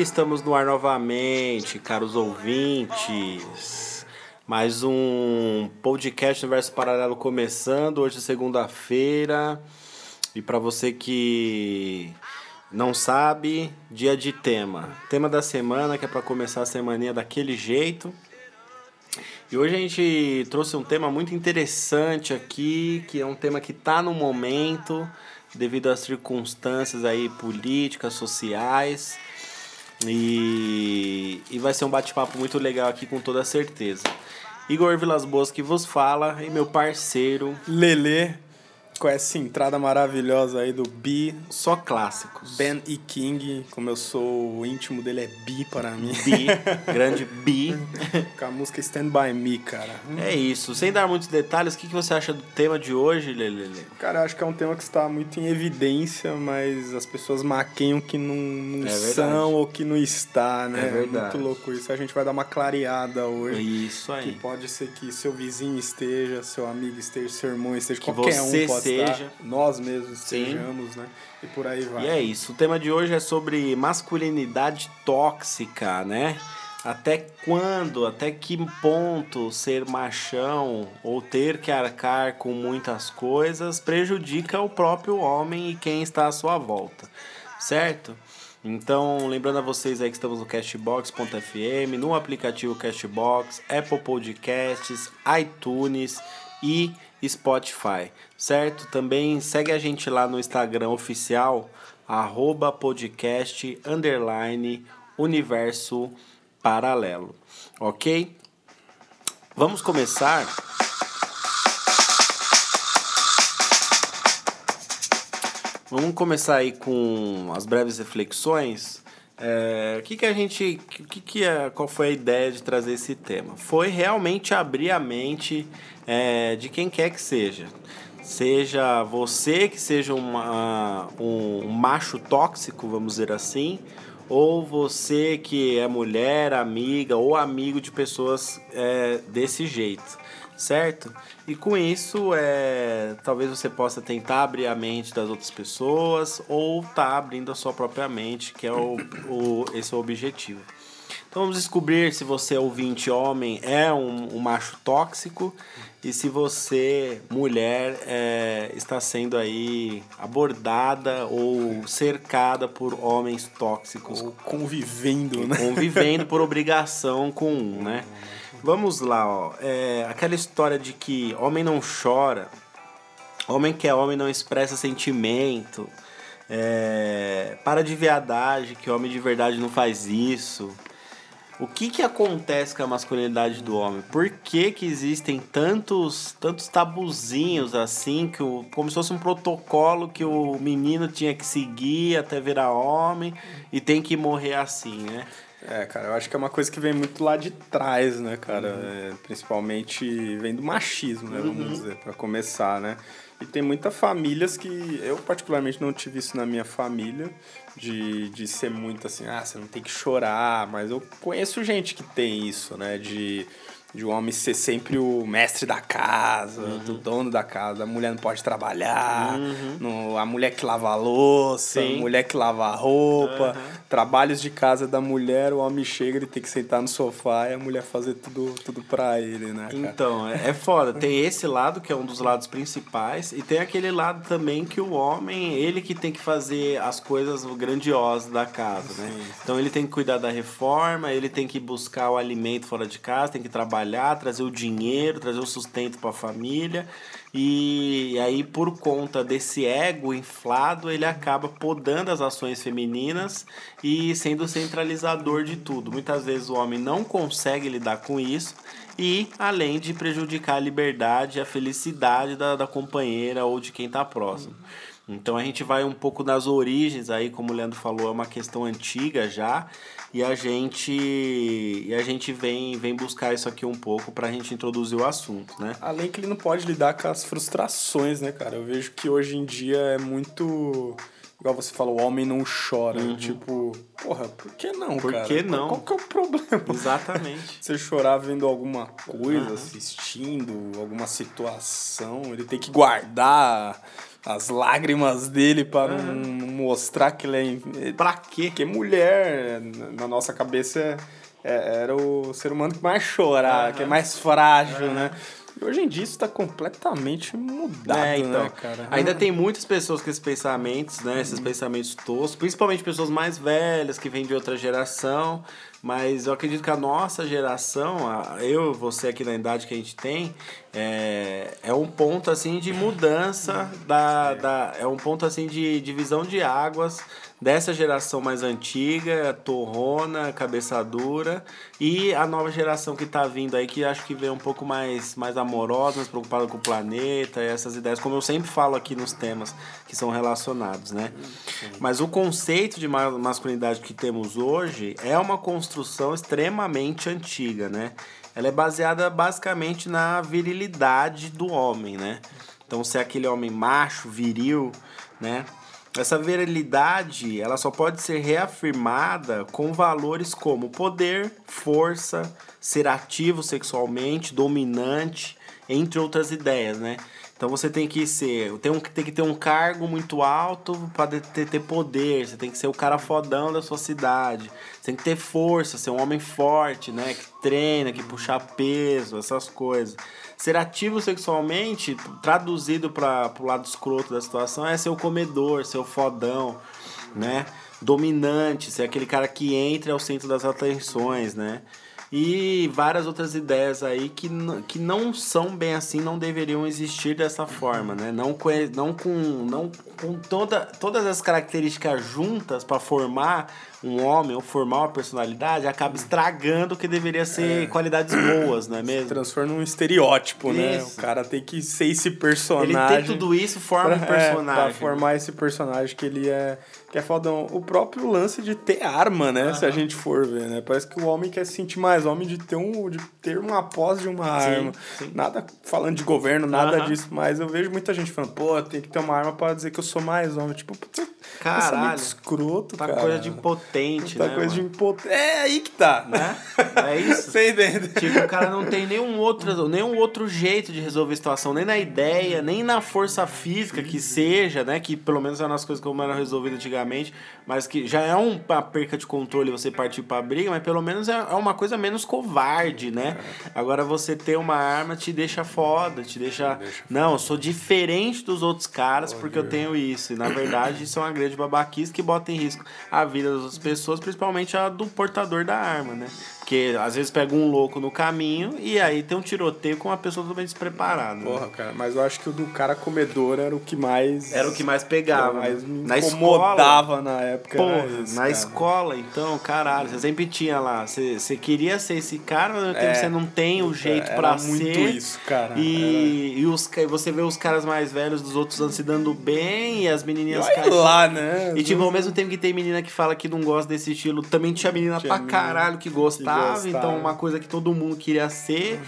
Estamos no ar novamente, caros ouvintes. Mais um podcast Universo Paralelo começando, hoje é segunda-feira. E para você que não sabe, dia de tema. Tema da semana, que é para começar a semaninha daquele jeito. E hoje a gente trouxe um tema muito interessante aqui, que é um tema que está no momento, devido às circunstâncias aí políticas, sociais. E, e vai ser um bate-papo muito legal aqui com toda certeza. Igor Vilas Boas que vos fala e meu parceiro, Lele, com essa entrada maravilhosa aí do Bi, só clássicos. Ben e King, como eu sou o íntimo dele, é Bi para mim. Bi, grande Bi. com a música Stand By Me, cara. É isso. Sem dar muitos detalhes, o que, que você acha do tema de hoje, Lelele? Cara, eu acho que é um tema que está muito em evidência, mas as pessoas maqueiam que não, não É são ou que não está, né? É verdade. Muito louco isso. A gente vai dar uma clareada hoje. Isso Que aí. pode ser que seu vizinho esteja, seu amigo esteja, seu irmão esteja, Que qualquer um pode seja. Nós mesmos Sim. estejamos, né? E por aí vai. E é isso. O tema de hoje é sobre masculinidade tóxica, né? Até quando, até que ponto ser machão ou ter que arcar com muitas coisas prejudica o próprio homem e quem está à sua volta, certo? Então, lembrando a vocês aí que estamos no Castbox.fm, no aplicativo Castbox, Apple Podcasts, iTunes e Spotify, certo? Também segue a gente lá no Instagram oficial, arroba podcast, underline, universo paralelo, ok? Vamos começar Vamos começar aí com as breves reflexões. É, o que, que a gente. Que, que que é, qual foi a ideia de trazer esse tema? Foi realmente abrir a mente é, de quem quer que seja. Seja você que seja uma, um, um macho tóxico, vamos dizer assim, ou você que é mulher, amiga ou amigo de pessoas é, desse jeito, certo? E com isso, é, talvez você possa tentar abrir a mente das outras pessoas ou tá abrindo a sua própria mente, que é o, o, esse é o objetivo. Então vamos descobrir se você, ouvinte homem, é um, um macho tóxico e se você, mulher, é, está sendo aí abordada ou cercada por homens tóxicos Ou convivendo, né? convivendo por obrigação com um, né? Vamos lá, ó. É, aquela história de que homem não chora, homem que é homem não expressa sentimento, é, para de viadagem, que homem de verdade não faz isso. O que que acontece com a masculinidade do homem? Por que que existem tantos, tantos tabuzinhos assim, que o, como se fosse um protocolo que o menino tinha que seguir até virar homem e tem que morrer assim, né? É, cara, eu acho que é uma coisa que vem muito lá de trás, né, cara? É, principalmente vem do machismo, né, vamos dizer, pra começar, né? E tem muitas famílias que eu particularmente não tive isso na minha família, de, de ser muito assim, ah, você não tem que chorar, mas eu conheço gente que tem isso, né, de, de o homem ser sempre o mestre da casa, do dono da casa, a mulher não pode trabalhar, no, a mulher que lava a louça, Sim. a mulher que lava a roupa, trabalhos de casa da mulher, o homem chega, ele tem que sentar no sofá e a mulher fazer tudo, tudo pra ele, né, cara? Então, é, é foda. Tem esse lado que é um dos lados principais e tem aquele lado também que o homem, ele que tem que fazer as coisas grandiosas da casa, né? Então ele tem que cuidar da reforma, ele tem que buscar o alimento fora de casa, tem que trabalhar trabalhar, trazer o dinheiro, trazer o sustento para a família. E aí, por conta desse ego inflado, ele acaba podando as ações femininas e sendo centralizador de tudo. Muitas vezes o homem não consegue lidar com isso e além de prejudicar a liberdade e a felicidade da, da companheira ou de quem está próximo. Então a gente vai um pouco nas origens aí, como o Leandro falou, é uma questão antiga já, e a gente e a gente vem vem buscar isso aqui um pouco para a gente introduzir o assunto, né? Além que ele não pode lidar com as frustrações, né, cara? Eu vejo que hoje em dia é muito igual você falou, o homem não chora. Uhum. Tipo, porra, por que não, por cara? Por que não? Qual que é o problema? Exatamente. você chorar vendo alguma coisa, uhum. assistindo alguma situação, ele tem que guardar as lágrimas dele para uhum. não mostrar que ele é. Pra quê? Porque mulher, na nossa cabeça, é, é, era o ser humano que mais chora, que é mais frágil, né? E hoje em dia isso está completamente mudado, é, então, né, cara? Ainda tem muitas pessoas com esses pensamentos, né? Esses pensamentos toscos, principalmente pessoas mais velhas que vêm de outra geração. Mas eu acredito que a nossa geração, eu você aqui na idade que a gente tem, é, é um ponto assim de mudança da, da é um ponto assim de divisão de águas dessa geração mais antiga, torrona, cabeça dura, e a nova geração que está vindo aí, que acho que vem um pouco mais, mais amorosa, mais preocupada com o planeta, e essas ideias, como eu sempre falo aqui nos temas que são relacionados, né? Mas o conceito de masculinidade que temos hoje é uma construção extremamente antiga, né? Ela é baseada basicamente na virilidade do homem, né? Então, se é aquele homem macho, viril, né? Essa virilidade, ela só pode ser reafirmada com valores como poder, força, ser ativo sexualmente, dominante, entre outras ideias, né? Então você tem que ser, tem, um, tem que ter um cargo muito alto para ter, ter poder, você tem que ser o cara fodão da sua cidade, você tem que ter força, ser um homem forte, né? Que treina, que puxa peso, essas coisas. Ser ativo sexualmente, traduzido para o lado escroto da situação, é ser o comedor, ser o fodão, né? Dominante, ser aquele cara que entra ao centro das atenções, né? E várias outras ideias aí que, que não são bem assim, não deveriam existir dessa forma, né? Não com, não com, não com toda, todas as características juntas para formar um homem ou formar uma personalidade acaba estragando o que deveria ser é. qualidades boas, não é mesmo? Se transforma num estereótipo, isso. né? O cara tem que ser esse personagem. Ele tem tudo isso, forma pra, um personagem. É, pra formar esse personagem que ele é que é fodão. O próprio lance de ter arma, né? Uhum. Se a gente for ver, né? Parece que o homem quer se sentir mais homem de ter, um, de ter uma posse de uma sim, arma. Sim. Nada falando de governo, nada uhum. disso, mas eu vejo muita gente falando, pô, tem que ter uma arma para dizer que eu sou mais homem. Tipo, Caralho. escroto, tá cara. coisa de impotente, tá né? coisa mano? de impotente. É aí que tá. Né? É isso. Você entende? Tipo, o cara não tem nenhum outro, nenhum outro jeito de resolver a situação, nem na ideia, nem na força física que seja, né? Que pelo menos eram as coisas como eram resolvidas antigamente, mas que já é uma perca de controle você partir pra briga, mas pelo menos é, é uma coisa menos covarde, né? Agora você ter uma arma te deixa foda, te deixa. deixa não, eu sou diferente dos outros caras porque eu tenho isso. E na verdade isso é uma grande babaquice que bota em risco a vida das outras pessoas, principalmente a do portador da arma, né? Porque às vezes pega um louco no caminho e aí tem um tiroteio com uma pessoa totalmente despreparada. Né? Porra, né? cara, mas eu acho que o do cara comedor era o que mais. Era o que mais pegava. mais me na incomodava escola, na época. Porra, isso, na cara. escola, então, caralho, você sempre tinha lá. Você, você queria ser esse cara, mas é, você não tem o jeito para ser. muito isso, cara. E, era... e os, você vê os caras mais velhos dos outros anos se dando bem e as menininhas caem. lá, né? E tipo, ao mesmo tempo que tem menina que fala que não gosta desse estilo, também tinha menina tinha pra menina caralho que gostava gostava, então uma coisa que todo mundo queria ser.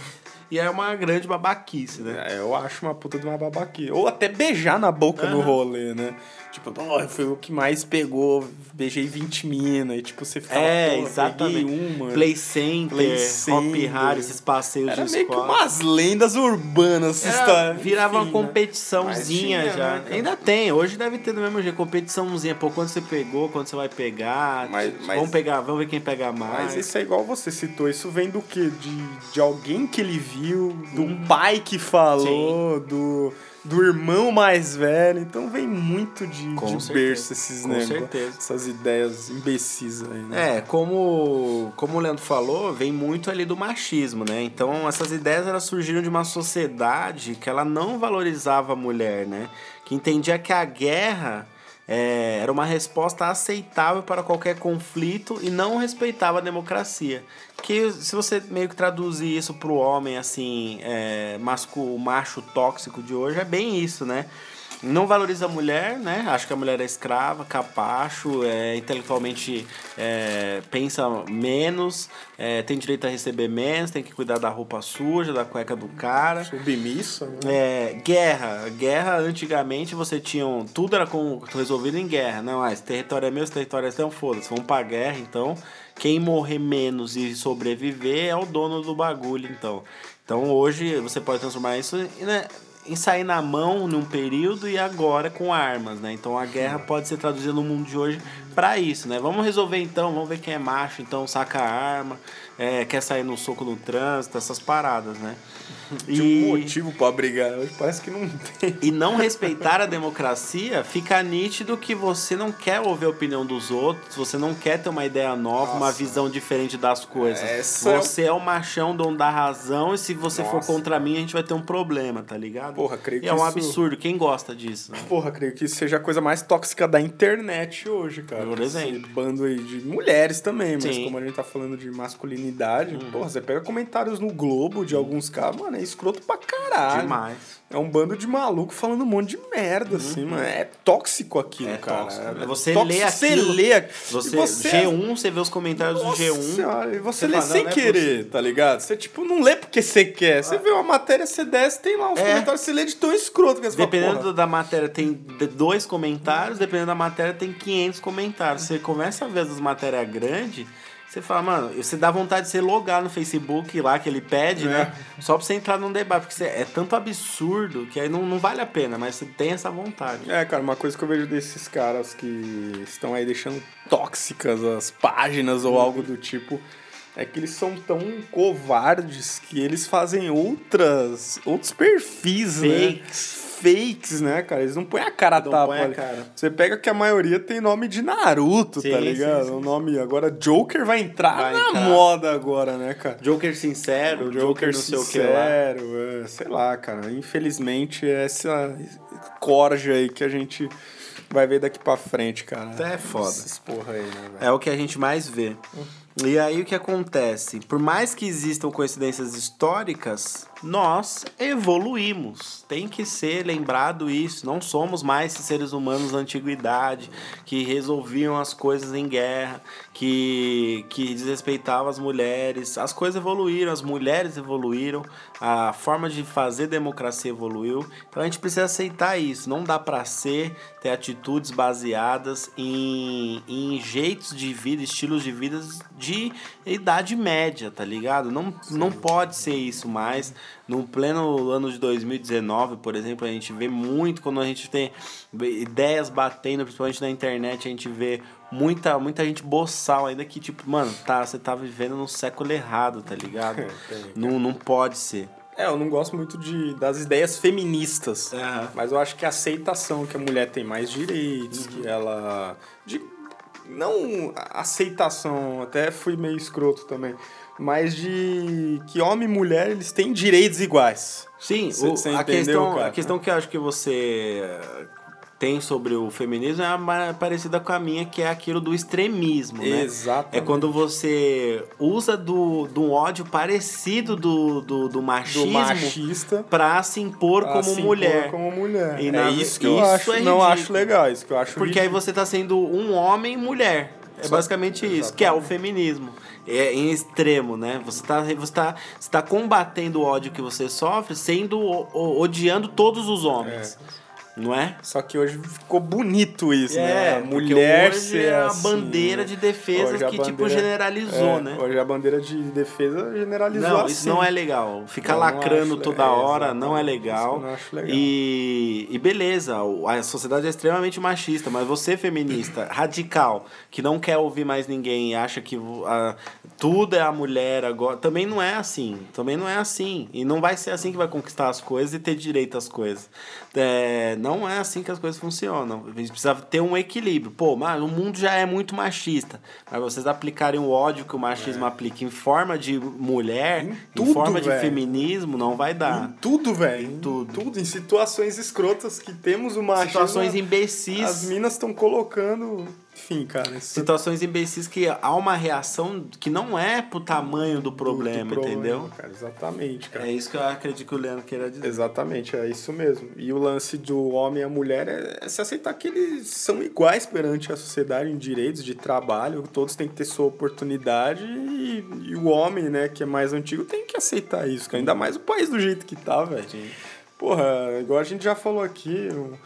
E é uma grande babaquice, né? É, eu acho uma puta de uma babaquice. Ou até beijar na boca uhum. no rolê, né? Tipo, oh, foi o que mais pegou, beijei 20 minas, e tipo, você ficava, é, exatamente. uma. Play Center, Play Center. Hop Hard, esses passeios Era de meio que umas lendas urbanas essa história. Virava Enfim, uma competiçãozinha tinha, já. Né, Ainda tem, hoje deve ter do mesmo jeito, competiçãozinha. Pô, quando você pegou, quando você vai pegar. Mas, mas, vamos pegar, vamos ver quem pega mais. Mas isso é igual você citou, isso vem do quê? De, de alguém que ele viu, do hum. pai que falou, Sim. do do irmão mais velho. Então vem muito de, Com de certeza, berço esses negócios, essas ideias imbecis aí, né? É, como, como o Leandro falou, vem muito ali do machismo, né? Então, essas ideias elas surgiram de uma sociedade que ela não valorizava a mulher, né? Que entendia que a guerra é, era uma resposta aceitável para qualquer conflito e não respeitava a democracia. Que se você meio que traduzir isso para o homem, assim, é, masco, macho tóxico de hoje, é bem isso, né? Não valoriza a mulher, né? Acha que a mulher é escrava, capacho, é, intelectualmente é, pensa menos, é, tem direito a receber menos, tem que cuidar da roupa suja, da cueca do cara. Submissa, né? É, guerra. Guerra, antigamente, você tinha. um- tudo era com, resolvido em guerra. Não, ah, esse território é meu, esse território é seu, foda-se. Vamos pra guerra, então. Quem morrer menos e sobreviver é o dono do bagulho, então. Então hoje você pode transformar isso em, né, em sair na mão num período e agora com armas, né? Então a guerra pode ser traduzida no mundo de hoje pra isso, né? Vamos resolver então, vamos ver quem é macho, então saca a arma, é, quer sair no soco no trânsito, essas paradas, né? Tinha um motivo pra brigar. Hoje parece que não tem. e não respeitar a democracia, fica nítido que você não quer ouvir a opinião dos outros, você não quer ter uma ideia nova, uma Nossa. visão diferente das coisas. Essa é você é o machão, dono da razão, e se você for Nossa. contra mim, a gente vai ter um problema, tá ligado? Porra, creio E que é um isso- absurdo, quem gosta disso? Né? Porra, creio que isso seja a coisa mais tóxica da internet hoje, cara. Por exemplo. Esse bando aí de mulheres também, mas Sim. Uhum. como a gente tá falando de masculinidade, porra, você pega comentários no Globo de alguns caras, mano, escroto pra caralho. Demais. É um bando de maluco falando um monte de merda, assim, mano. É tóxico aquilo, Uhum. É cara. tóxico. É Você tóxico. lê Você lê aquilo. Você, você G1, você vê os comentários Nossa do G1. senhora, e você, você lê fala, sem é querer, tá ligado? Você, tipo, não lê porque você quer. Você vê uma matéria, você desce, tem lá os É. comentários, você lê de tão escroto que você fala, Dependendo porra, da matéria, tem de- dois comentários, dependendo da matéria, tem 500 comentários. Você começa a ver as matérias grandes, você fala, mano, você dá vontade de você logar no Facebook lá que ele pede, né? Só pra você entrar num debate, porque é tanto absurdo que aí não, não vale a pena, mas você tem essa vontade. É, cara, uma coisa que eu vejo desses caras que estão aí deixando tóxicas as páginas ou algo do tipo é que eles são tão covardes que eles fazem outras outros perfis, né? Fakes. Né, cara? Eles não põem a cara a Não tapa. a cara. Você pega que a maioria tem nome de Naruto, Sim, tá sim, ligado? sim, o nome agora Joker vai entrar Vai na entrar. moda agora, né, cara? Joker sincero, Joker, Joker não sei o que lá. sincero, é, sei lá, cara. Infelizmente, essa corja aí que a gente vai ver daqui pra frente, cara. É foda. Esses porra aí, né? É o que a gente mais vê. E aí o que acontece? Por mais que existam coincidências históricas, nós evoluímos. Tem que ser lembrado isso. Não somos mais esses seres humanos da antiguidade que resolviam as coisas em guerra, que, que desrespeitavam as mulheres. As coisas evoluíram, as mulheres evoluíram, a forma de fazer democracia evoluiu. Então a gente precisa aceitar isso. Não dá pra ser, ter atitudes baseadas em, em jeitos de vida, estilos de vida de idade média, tá ligado? Não, não pode ser isso mais. No pleno ano de 2019, por exemplo, a gente vê muito quando a gente tem ideias batendo, principalmente na internet, a gente vê muita, muita gente boçal ainda que, tipo, mano, tá, você tá vivendo no século errado, tá ligado? Não, não pode ser. É, eu não gosto muito de, das ideias feministas. Aham. Mas eu acho que a aceitação que a mulher tem mais direitos, que ela. De, não aceitação, até fui meio escroto também. Mas de que homem e mulher eles têm direitos iguais. Sim, Cê- o- cê a, questão, cara? a questão que eu acho que você eh, tem sobre o feminismo é parecida com a minha, que é aquilo do extremismo, né? Exatamente. É quando você usa do, do ódio parecido do, do, do do machismo machista pra se impor pra como se impor mulher. como mulher. E é na- isso que eu isso acho, é não acho legal, isso que eu acho Porque aí ridículo. você tá sendo um homem e mulher. É Só- basicamente isso, que é o feminismo. É em extremo, né? Você tá, você, tá, você tá combatendo o ódio que você sofre, sendo o- o- odiando todos os homens. Não é? Só que hoje ficou bonito isso, né? A mulher hoje ser é a assim, bandeira de defesa Hoje a que tipo bandeira- generalizou, é, né? Hoje a bandeira de defesa generalizou Não, assim. isso não é legal. Ficar lacrando toda é, hora não é legal. Isso não acho legal. E, e beleza, a sociedade é extremamente machista, mas você, feminista, radical, que não quer ouvir mais ninguém e acha que a- tudo é a mulher agora. Também não é assim. Também não é assim. E não vai ser assim que vai conquistar as coisas e ter direito às coisas. É, não é assim que as coisas funcionam. A gente precisa ter um equilíbrio. Pô, mas o mundo já é muito machista. Mas vocês aplicarem o ódio que o machismo é. aplica em forma de mulher, em, tudo, em forma de véio. feminismo, não vai dar. Em tudo, velho. Tudo. tudo. Em situações escrotas que temos o machismo. Situações imbecis. As minas estão colocando enfim, cara. Situações imbecis que há uma reação que não é pro tamanho do problema, do, problema entendeu? Cara, exatamente, cara. É isso que eu acredito que o Leandro queira dizer. Exatamente, é isso mesmo. E o lance do homem e a mulher é, é se aceitar que eles são iguais perante a sociedade em direitos de trabalho, todos têm que ter sua oportunidade e, e o homem, né, que é mais antigo, tem que aceitar isso, cara. ainda mais o país do jeito que tá, velho. Porra, igual a gente já falou aqui, o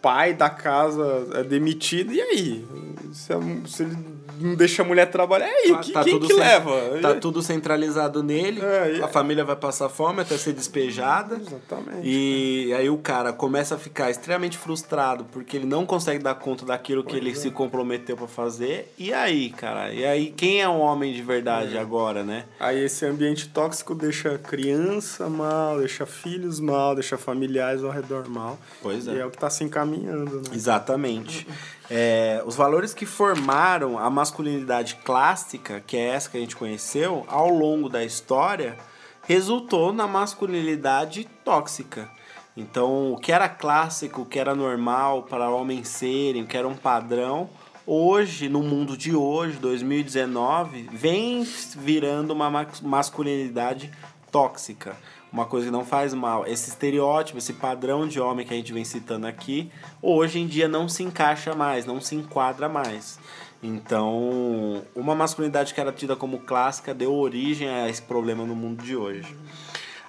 pai da casa é demitido, e aí? Se, a, se ele não deixa a mulher trabalhar, aí? Ah, que, tá quem que leva? Tá tudo centralizado nele, é, a família vai passar fome até ser despejada. Exatamente. E aí o cara começa a ficar extremamente frustrado porque ele não consegue dar conta daquilo pois que ele é. se comprometeu para fazer. E aí, cara? E aí, quem é um homem de verdade é. agora, né? Aí esse ambiente tóxico deixa criança mal, deixa filhos mal, deixa familiares ao redor mal. Pois é. E é o que tá se encaminhando, né? Exatamente. É, os valores que formaram a masculinidade clássica, que é essa que a gente conheceu, ao longo da história, resultou na masculinidade tóxica. Então, o que era clássico, o que era normal para homens serem, o que era um padrão, hoje, no mundo de hoje, 2019, vem virando uma masculinidade tóxica uma coisa que não faz mal. Esse estereótipo, esse padrão de homem que a gente vem citando aqui, hoje em dia não se encaixa mais, não se enquadra mais. Então, uma masculinidade que era tida como clássica deu origem a esse problema no mundo de hoje.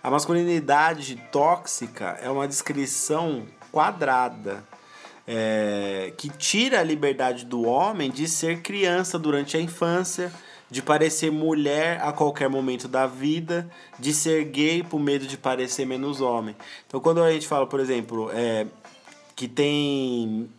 A masculinidade tóxica é uma descrição quadrada é, que tira a liberdade do homem de ser criança durante a infância de parecer mulher a qualquer momento da vida, de ser gay por medo de parecer menos homem. Então, quando a gente fala, por exemplo, é, que tem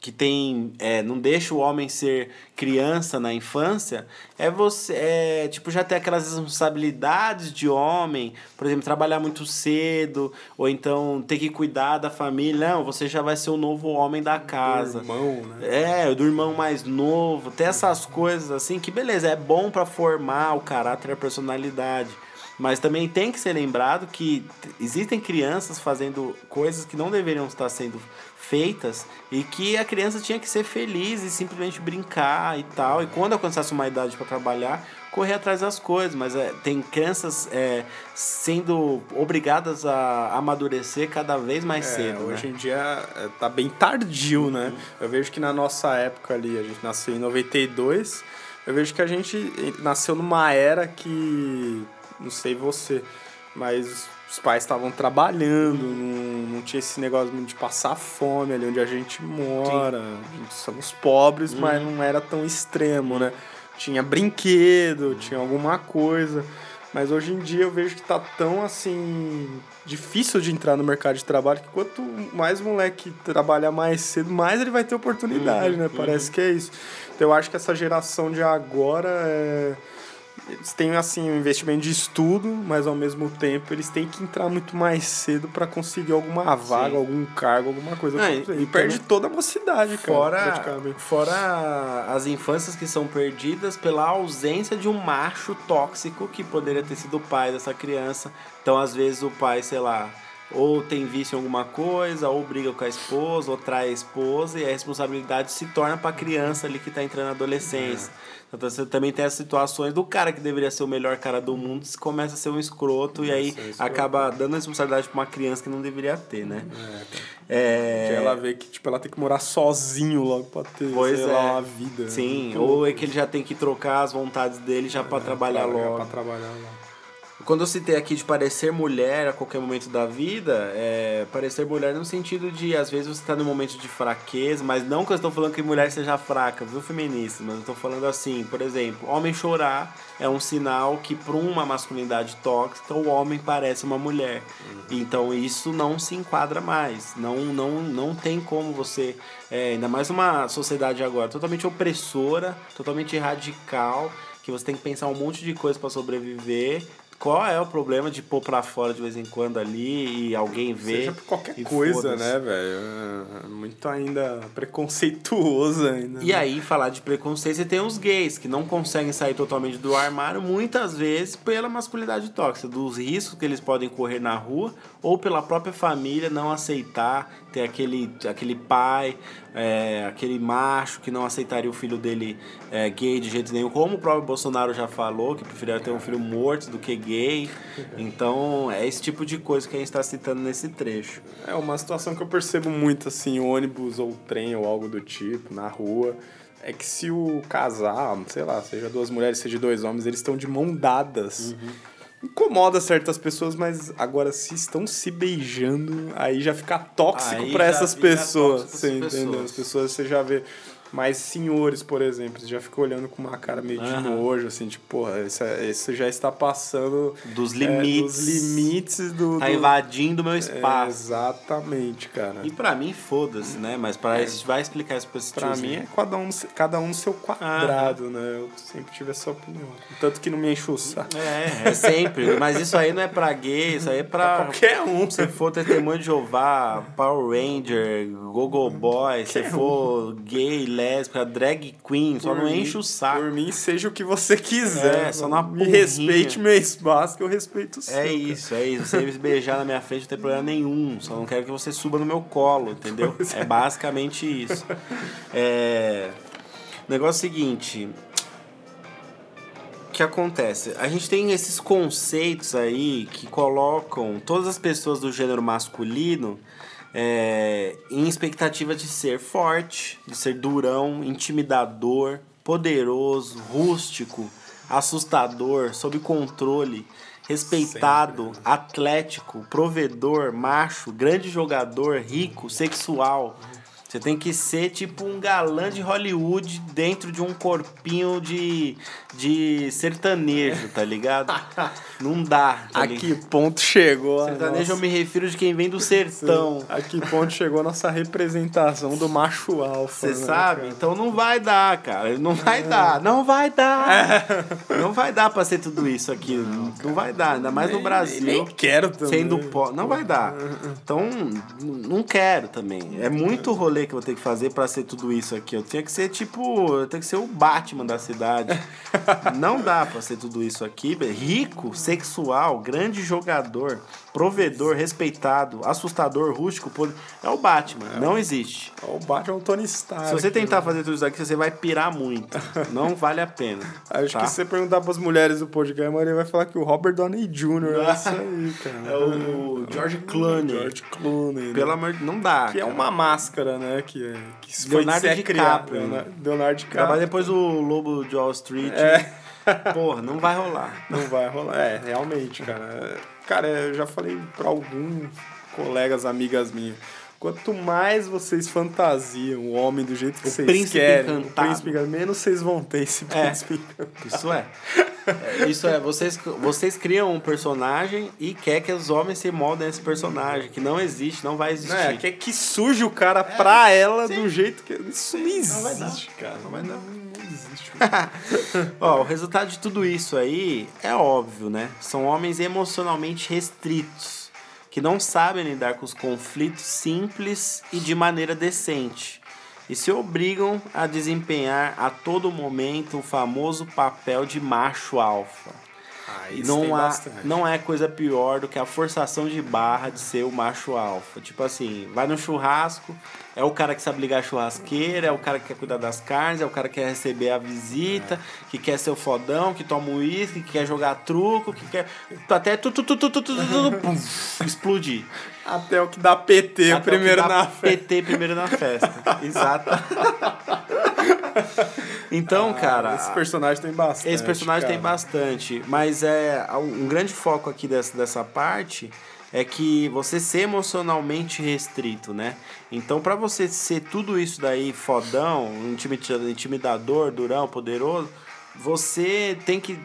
que tem é, não deixa o homem ser criança na infância é você é tipo já ter aquelas responsabilidades de homem por exemplo trabalhar muito cedo ou então ter que cuidar da família. Não você já vai ser o novo homem da casa. do irmão né? É do irmão mais novo ter essas coisas assim que beleza é bom para formar o caráter e a personalidade mas também tem que ser lembrado que existem crianças fazendo coisas que não deveriam estar sendo feitas e que a criança tinha que ser feliz e simplesmente brincar e tal. E quando alcançasse uma idade para trabalhar, correr atrás das coisas. Mas é, tem crianças é, sendo obrigadas a amadurecer cada vez mais é, cedo. Né? Hoje né? em dia é, tá bem tardio, né? Eu vejo que na nossa época ali, a gente nasceu em 92. Eu vejo que a gente nasceu numa era que não sei você, mas os pais estavam trabalhando, não, não tinha esse negócio de passar fome ali onde a gente mora. A gente somos pobres, uhum. mas não era tão extremo, né? Tinha brinquedo, tinha alguma coisa. Mas hoje em dia eu vejo que tá tão assim difícil de entrar no mercado de trabalho que quanto mais moleque trabalhar mais cedo, mais ele vai ter oportunidade, uhum, né? Parece uhum. que é isso. Então eu acho que essa geração de agora é eles têm assim um investimento de estudo, mas ao mesmo tempo eles têm que entrar muito mais cedo para conseguir alguma vaga, Sim. algum cargo, alguma coisa. Não, e, e perde toda a mocidade, fora, cara. Fora as infâncias que são perdidas pela ausência de um macho tóxico que poderia ter sido o pai dessa criança. Então, às vezes, o pai, sei lá, ou tem vício em alguma coisa, ou briga com a esposa, ou trai a esposa, e a responsabilidade se torna para a criança ali que está entrando na adolescência. É. Então você também tem as situações do cara que deveria ser o melhor cara do mundo, se começa a ser um escroto e aí um acaba dando a responsabilidade para uma criança que não deveria ter, né? É, é... ela vê que tipo, ela tem que morar sozinho logo para ter pois sei é. lá, uma vida. Sim, ou é que ele já tem que trocar as vontades dele já é, para trabalhar logo. Para trabalhar logo. Quando eu citei aqui de parecer mulher a qualquer momento da vida, é parecer mulher no sentido de, às vezes, você está num momento de fraqueza, mas não que eu estou falando que mulher seja fraca, viu, feminista? Mas eu estou falando assim, por exemplo, homem chorar é um sinal que, para uma masculinidade tóxica, o homem parece uma mulher. Uhum. Então, isso não se enquadra mais. Não, não, não tem como você, é, ainda mais uma sociedade agora totalmente opressora, totalmente radical que você tem que pensar um monte de coisa para sobreviver. Qual é o problema de pôr pra fora de vez em quando ali e alguém ver? Seja por qualquer coisa, né, velho? É Muito ainda preconceituoso ainda. E né? aí, falar de preconceito, você tem os gays que não conseguem sair totalmente do armário, muitas vezes pela masculinidade tóxica, dos riscos que eles podem correr na rua, ou pela própria família não aceitar, ter aquele, aquele pai, é, aquele macho que não aceitaria o filho dele é, gay de jeito nenhum, como o próprio Bolsonaro já falou, que preferia ter um filho morto do que gay. Então, é esse tipo de coisa que a gente está citando nesse trecho. É uma situação que eu percebo muito, assim, ônibus ou trem ou algo do tipo, na rua. É que se o casal, sei lá, seja duas mulheres, seja dois homens, eles estão de mão dadas. Incomoda certas pessoas, mas agora se estão se beijando, aí já fica tóxico já essas pessoas. Você entendeu? As pessoas você já vê. Mas senhores, por exemplo, já fica olhando com uma cara meio de nojo, assim, tipo, porra, isso, é- isso já está passando Dos é, limites. dos limites do. Tá do- invadindo o meu É, espaço. exatamente, cara. E pra mim, foda-se, né? Mas pra, a gente vai explicar isso pra esse Pra tiozinho. mim é cada um, cada um no seu quadrado, né? Eu sempre tive essa opinião. Tanto que não me enche o saco. É, é sempre. Mas isso aí não é pra gay, isso aí é pra. Qualquer um. Se for testemunho de Jeová, Power Ranger, Gogo Boy, se for gay, lésbica, drag queen, só Por não mim- enche o saco. Por mim, seja o que você quiser. É, só na Me porrinha. respeite meu espaço, que eu respeito o seu. É cara. isso, é isso. Você me beijar na minha frente não tem problema nenhum. Só não quero que você suba no meu colo, entendeu? Pois É basicamente isso. É. O negócio é seguinte. O que acontece? A gente tem esses conceitos aí que colocam todas as pessoas do gênero masculino é, em expectativa de ser forte, de ser durão, intimidador, poderoso, rústico, assustador, sob controle, respeitado, atlético, provedor, macho, grande jogador, rico, sexual. Você tem que ser tipo um galã de Hollywood dentro de um corpinho de, de sertanejo, tá ligado? Não dá. Tá A que ponto chegou a Sertanejo eu nossa... me refiro de quem vem do sertão. A que ponto chegou a nossa representação do macho alfa, Você né, sabe? cara? Então não vai dar, cara. Não vai dar. Não vai dar. Não vai dar pra ser tudo isso aqui. Não, vai dar. Ainda mais no Nem- Brasil. Nem quero também. Sendo pó. Não vai dar. Então, n- não quero também. É muito rolê que eu vou ter que fazer pra ser tudo isso aqui. Eu tinha que ser tipo. Eu tenho que ser o Batman da cidade. Não dá pra ser tudo isso aqui. Rico, sexual, grande jogador, provedor, respeitado, assustador, rústico. poli- É o Batman. Não existe. O Batman é o Tony Stark. Se você tentar né? fazer tudo isso aqui, você vai pirar muito. Não vale a pena. Acho tá? que se você perguntar pras mulheres do podcast, a maioria vai falar que o Robert Downey Jr. é isso aí, cara. É o George Clooney. George Clooney. né? Pelo amor de não dá. Que é cara. uma máscara, né? Que, é, que foi Leonardo DiCaprio. né? Leonardo DiCaprio. depois o Lobo de Wall Street. É. Porra, não vai rolar. Não vai rolar. É, realmente, cara. É, Cara, eu já falei pra alguns colegas, amigas minhas. Quanto mais vocês fantasiam o homem do jeito que O vocês príncipe querem, príncipe menos vocês vão ter esse É. príncipe encantado. Isso é. É, Isso é, vocês, vocês criam um personagem e quer que os homens se moldem esse personagem, que não existe, não vai existir. Não, é, quer que surge o cara pra ela sim. do jeito que. Isso não vai dar. existe, cara. Não vai dar. Ó, o resultado de tudo isso aí é óbvio, né? São homens emocionalmente restritos, que não sabem lidar com os conflitos simples e de maneira decente, e se obrigam a desempenhar a todo momento o famoso papel de macho alfa. Ah, não há, não é coisa pior do que a forçação de barra de ser o macho alfa. Tipo assim, vai no churrasco, é o cara que sabe ligar a churrasqueira, é o cara que quer cuidar das carnes, é o cara que quer receber a visita, é. que quer ser o fodão, que toma uísque, que quer jogar truco, que quer até tu, tu, tu, tu, tu, tu, tu, tu pum, explodir. Até o que dá PT até primeiro na festa. PT primeiro na festa. Exato. Então, cara. Esse personagem tem bastante. Esse personagem tem cara. bastante, mas é um grande foco aqui dessa, dessa parte é que você ser emocionalmente restrito, né? Então, pra você ser tudo isso daí fodão, intimida- intimidador, durão, poderoso, você tem que.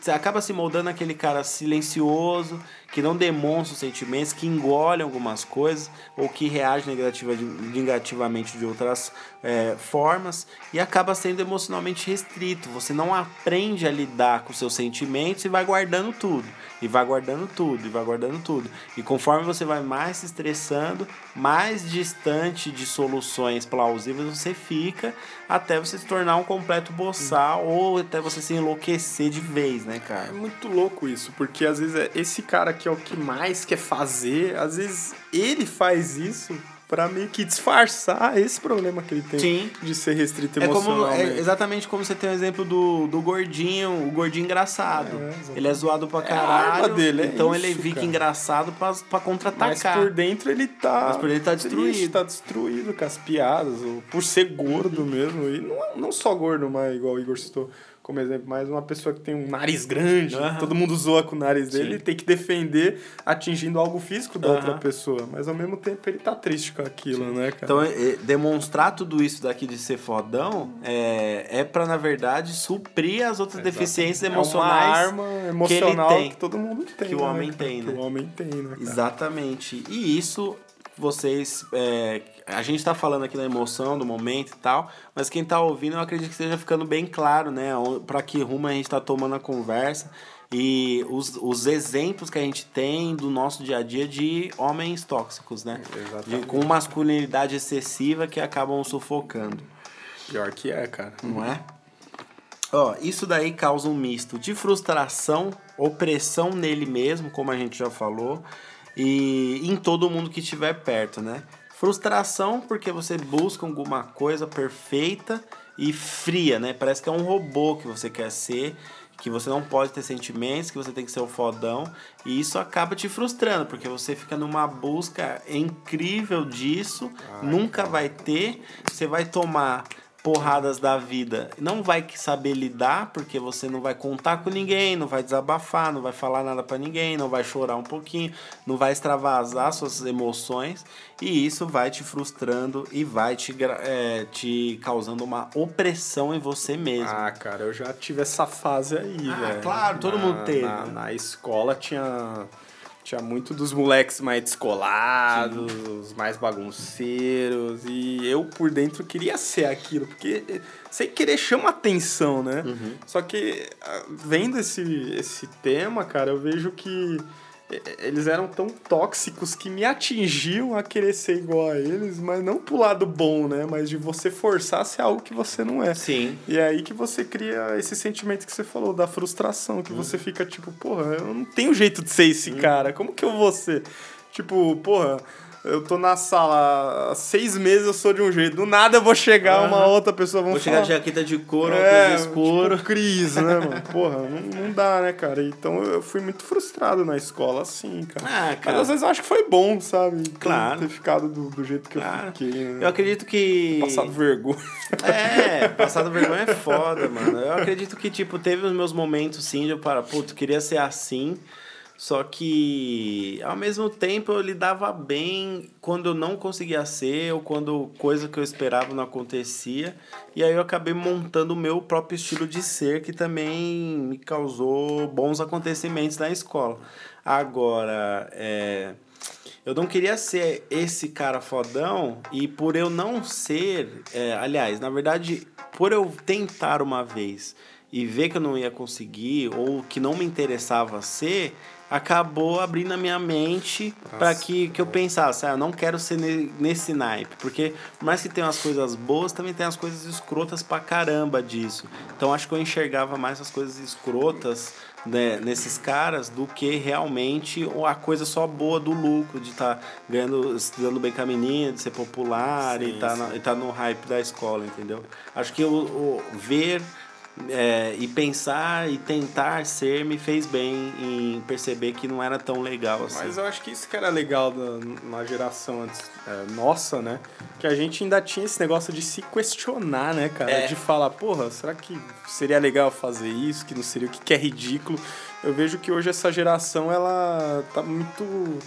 Você acaba se moldando aquele cara silencioso, que não demonstra os sentimentos, que engole algumas coisas, ou que reage negativa, negativamente de outras é, formas, e acaba sendo emocionalmente restrito. Você não aprende a lidar com seus sentimentos e vai guardando tudo. E vai guardando tudo, e vai guardando tudo. E conforme você vai mais se estressando, mais distante de soluções plausíveis você fica, até você se tornar um completo boçal, ou até você se enlouquecer de vez, né, cara? É muito louco isso, porque às vezes é esse cara que é o que mais quer fazer, às vezes ele faz isso para meio que disfarçar esse problema que ele tem Sim. de ser restrito É, como, emocionalmente. é exatamente como você tem o exemplo do, do gordinho, o gordinho engraçado. É, ele é zoado pra É caralho. arma dele, é então ele isso, fica cara. engraçado pra, pra Mas contra-atacar. por dentro ele tá. Mas por dentro tá destruído. triste, tá destruído com as piadas, por ser gordo mesmo. E não, não só gordo, mas igual o Igor citou como exemplo, mas uma pessoa que tem um nariz grande, Aham. todo mundo zoa com o nariz dele, Sim. ele tem que defender atingindo algo físico da outra Aham. pessoa. Mas ao mesmo tempo ele tá triste com aquilo, né, cara? Então, é, demonstrar tudo isso daqui de ser fodão é, é pra, na verdade, suprir as outras deficiências é uma emocionais. arma emocional que, tem. todo mundo tem. Que o né, homem cara? tem, Que né? o homem tem, né? cara? Exatamente. E isso, vocês. é, a gente tá falando aqui da emoção, do momento e tal, mas quem tá ouvindo, eu acredito que esteja ficando bem claro, né? Pra que rumo a gente tá tomando a conversa. E os, os exemplos que a gente tem do nosso dia a dia de homens tóxicos, né? Exatamente. De- com masculinidade excessiva que acabam sufocando, Pior que é, cara. não é? Ó, isso daí causa um misto de frustração, opressão nele mesmo, como a gente já falou, e em todo mundo que estiver perto, né? Frustração porque você busca alguma coisa perfeita e fria, né? Parece que é um robô que você quer ser, que você não pode ter sentimentos, que você tem que ser o fodão, e isso acaba te frustrando, porque você fica numa busca incrível disso, nunca vai ter, você vai tomar porradas da vida, não vai saber lidar, porque você não vai contar com ninguém, não vai desabafar, não vai falar nada pra ninguém, não vai chorar um pouquinho, não vai extravasar suas emoções, e isso vai te frustrando e vai te, é, te causando uma opressão em você mesmo. Ah, cara, eu já tive essa fase aí, Ah, velho. claro, todo Na- mundo teve, Na, né? na escola tinha, tinha muito dos moleques mais descolados, os mais bagunceiros, e eu por dentro queria ser aquilo, porque eh, sem querer chama atenção, né? Uhum. Só que ah, vendo esse, esse tema, cara, eu vejo que eles eram tão tóxicos que me atingiam a querer ser igual a eles, mas não pro lado bom, né? Mas de você forçar a ser algo que você não é. Sim. E é aí que você cria esse sentimento que você falou, da frustração, que você fica tipo, porra, eu não tenho jeito de ser esse cara, como que eu vou ser? Tipo, porra, eu tô na sala há seis meses, eu sou de um jeito, do nada eu vou chegar uma Aham. outra pessoa, vamos Vou chegar de falar... jaqueta de couro, É, óculos escuro. tipo, Cris, né, mano? Porra, não, não dá, né, cara? Então eu fui muito frustrado na escola, assim, cara. Ah, cara. Mas às vezes eu acho que foi bom, sabe? Claro. Ter ficado do, do jeito que Claro. eu fiquei, né? Eu acredito que. Passado vergonha. É, passado vergonha é foda, mano. Eu acredito que, tipo, teve os meus momentos, sim, de eu parar, putz, queria ser assim. Só que, ao mesmo tempo, eu lidava bem quando eu não conseguia ser ou quando coisa que eu esperava não acontecia. E aí eu acabei montando o meu próprio estilo de ser, que também me causou bons acontecimentos na escola. Agora, é. Eu não queria ser esse cara fodão e por eu não ser, é, aliás, na verdade, por eu tentar uma vez e ver que eu não ia conseguir ou que não me interessava ser, acabou abrindo a minha mente para que, que eu pensasse, ah, eu não quero ser ne- nesse naipe, porque por mais que tenha as coisas boas, também tem as coisas escrotas pra caramba disso. Então acho que eu enxergava mais as coisas escrotas né, nesses caras do que realmente a coisa só boa do lucro, de estar ganhando, se dando bem com a menina, de ser popular e Sim, tá, na- e tá no hype da escola, entendeu? Acho que o, o ver é, e pensar e tentar ser me fez bem em perceber que não era tão legal assim. Mas eu acho que isso que era legal da, na geração antes, é, nossa, né? Que a gente ainda tinha esse negócio de se questionar, né, cara? É. De falar, porra, será que seria legal fazer isso? Que não seria? O que, que é ridículo? Eu vejo que hoje essa geração, ela tá muito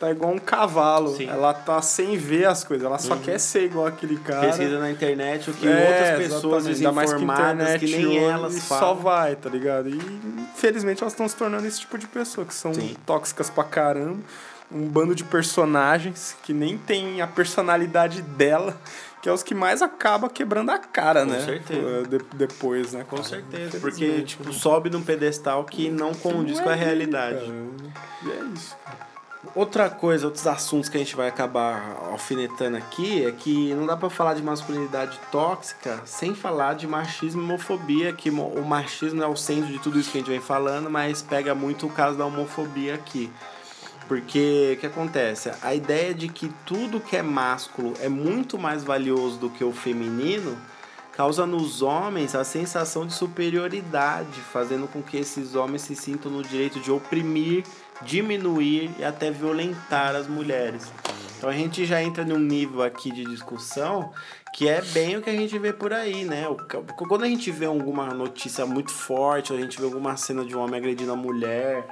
tá igual um cavalo. Sim. Ela tá sem ver as coisas, ela só quer ser igual aquele cara. Pesquisa na internet o que É, outras pessoas exatamente. Ainda mais que desinformadas internet que nem elas só falam. vai, tá ligado? E infelizmente elas estão se tornando esse tipo de pessoa, que são Sim. tóxicas pra caramba. Um bando de personagens que nem tem a personalidade dela, que é os que mais acaba quebrando a cara, Com né? certeza. De- depois, né? Com cara? certeza, porque tipo, né? sobe num pedestal que não condiz Não com a é realidade. cara. E é isso. cara. Outra coisa, outros assuntos que a gente vai acabar alfinetando aqui é que não dá pra falar de masculinidade tóxica sem falar de machismo e homofobia, que o machismo é o centro de tudo isso que a gente vem falando, mas pega muito o caso da homofobia aqui. Porque o que acontece? A ideia de que tudo que é másculo é muito mais valioso do que o feminino causa nos homens a sensação de superioridade, fazendo com que esses homens se sintam no direito de oprimir, diminuir e até violentar as mulheres. Então a gente já entra num nível aqui de discussão que é bem o que a gente vê por aí, né? Quando a gente vê alguma notícia muito forte, a gente vê alguma cena de um homem agredindo a mulher,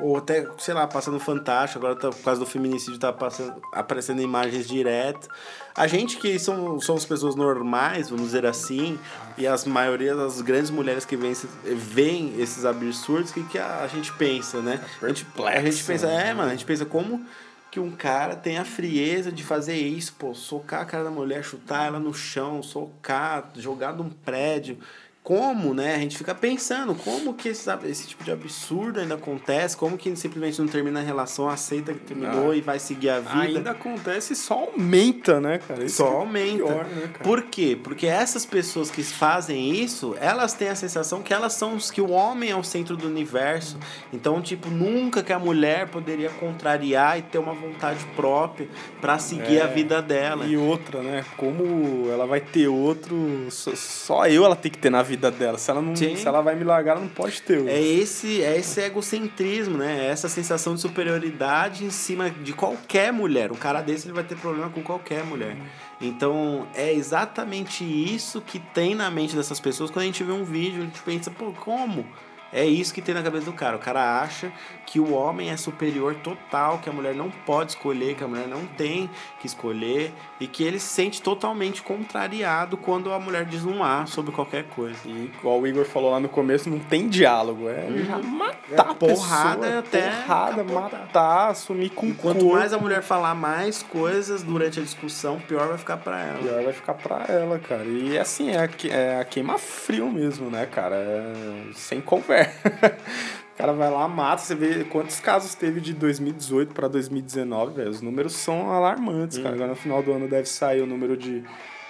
ou até, sei lá, passando fantástico, agora tá, por causa do feminicídio tá passando, aparecendo imagens direto. A gente que são, somos pessoas normais, vamos dizer assim, e as maioria das grandes mulheres que esses- veem esses absurdos, o que, que a, a gente pensa, né? A gente, a gente pensa, é, mano, a gente pensa como que um cara tem a frieza de fazer isso, pô, socar a cara da mulher, chutar ela no chão, socar, jogar de um prédio. Como, né? A gente fica pensando como que esse, esse tipo de absurdo ainda acontece, como que simplesmente não termina a relação, aceita que terminou Ah. e vai seguir a vida. Ainda acontece e só aumenta, né, cara? Isso Só é aumenta. pior, né? Por quê? Porque essas pessoas que fazem isso, elas têm a sensação que elas são os que o homem é o centro do universo. Então, tipo, nunca que a mulher poderia contrariar e ter uma vontade própria pra seguir É, a vida dela. E outra, né? Como ela vai ter outro. Só, só eu ela tem que ter na vida dela. Se ela, não, Sim. se ela vai me largar, ela não pode ter. É esse, é esse egocentrismo, né? É essa sensação de superioridade em cima de qualquer mulher. Um cara desse ele vai ter problema com qualquer mulher. Então é exatamente isso que tem na mente dessas pessoas quando a gente vê um vídeo, a gente pensa, pô, como? É isso que tem na cabeça do cara. O cara acha que o homem é superior total, que a mulher não pode escolher, que a mulher não tem que escolher e que ele se sente totalmente contrariado quando a mulher diz um A sobre qualquer coisa. E igual o Igor falou lá no começo, não tem diálogo. É já matar É a porrada pessoa, até Porrada, capotar. matar, assumir com E quanto corpo, mais a mulher falar mais coisas durante a discussão, pior vai ficar pra ela. pior vai ficar pra ela, cara. E assim, é, é a queima frio mesmo, né, cara? É sem conversa. O cara vai lá, mata. Você vê quantos casos teve de 2018 pra 2019, velho. Os números são alarmantes, cara. Agora no final do ano deve sair o número de.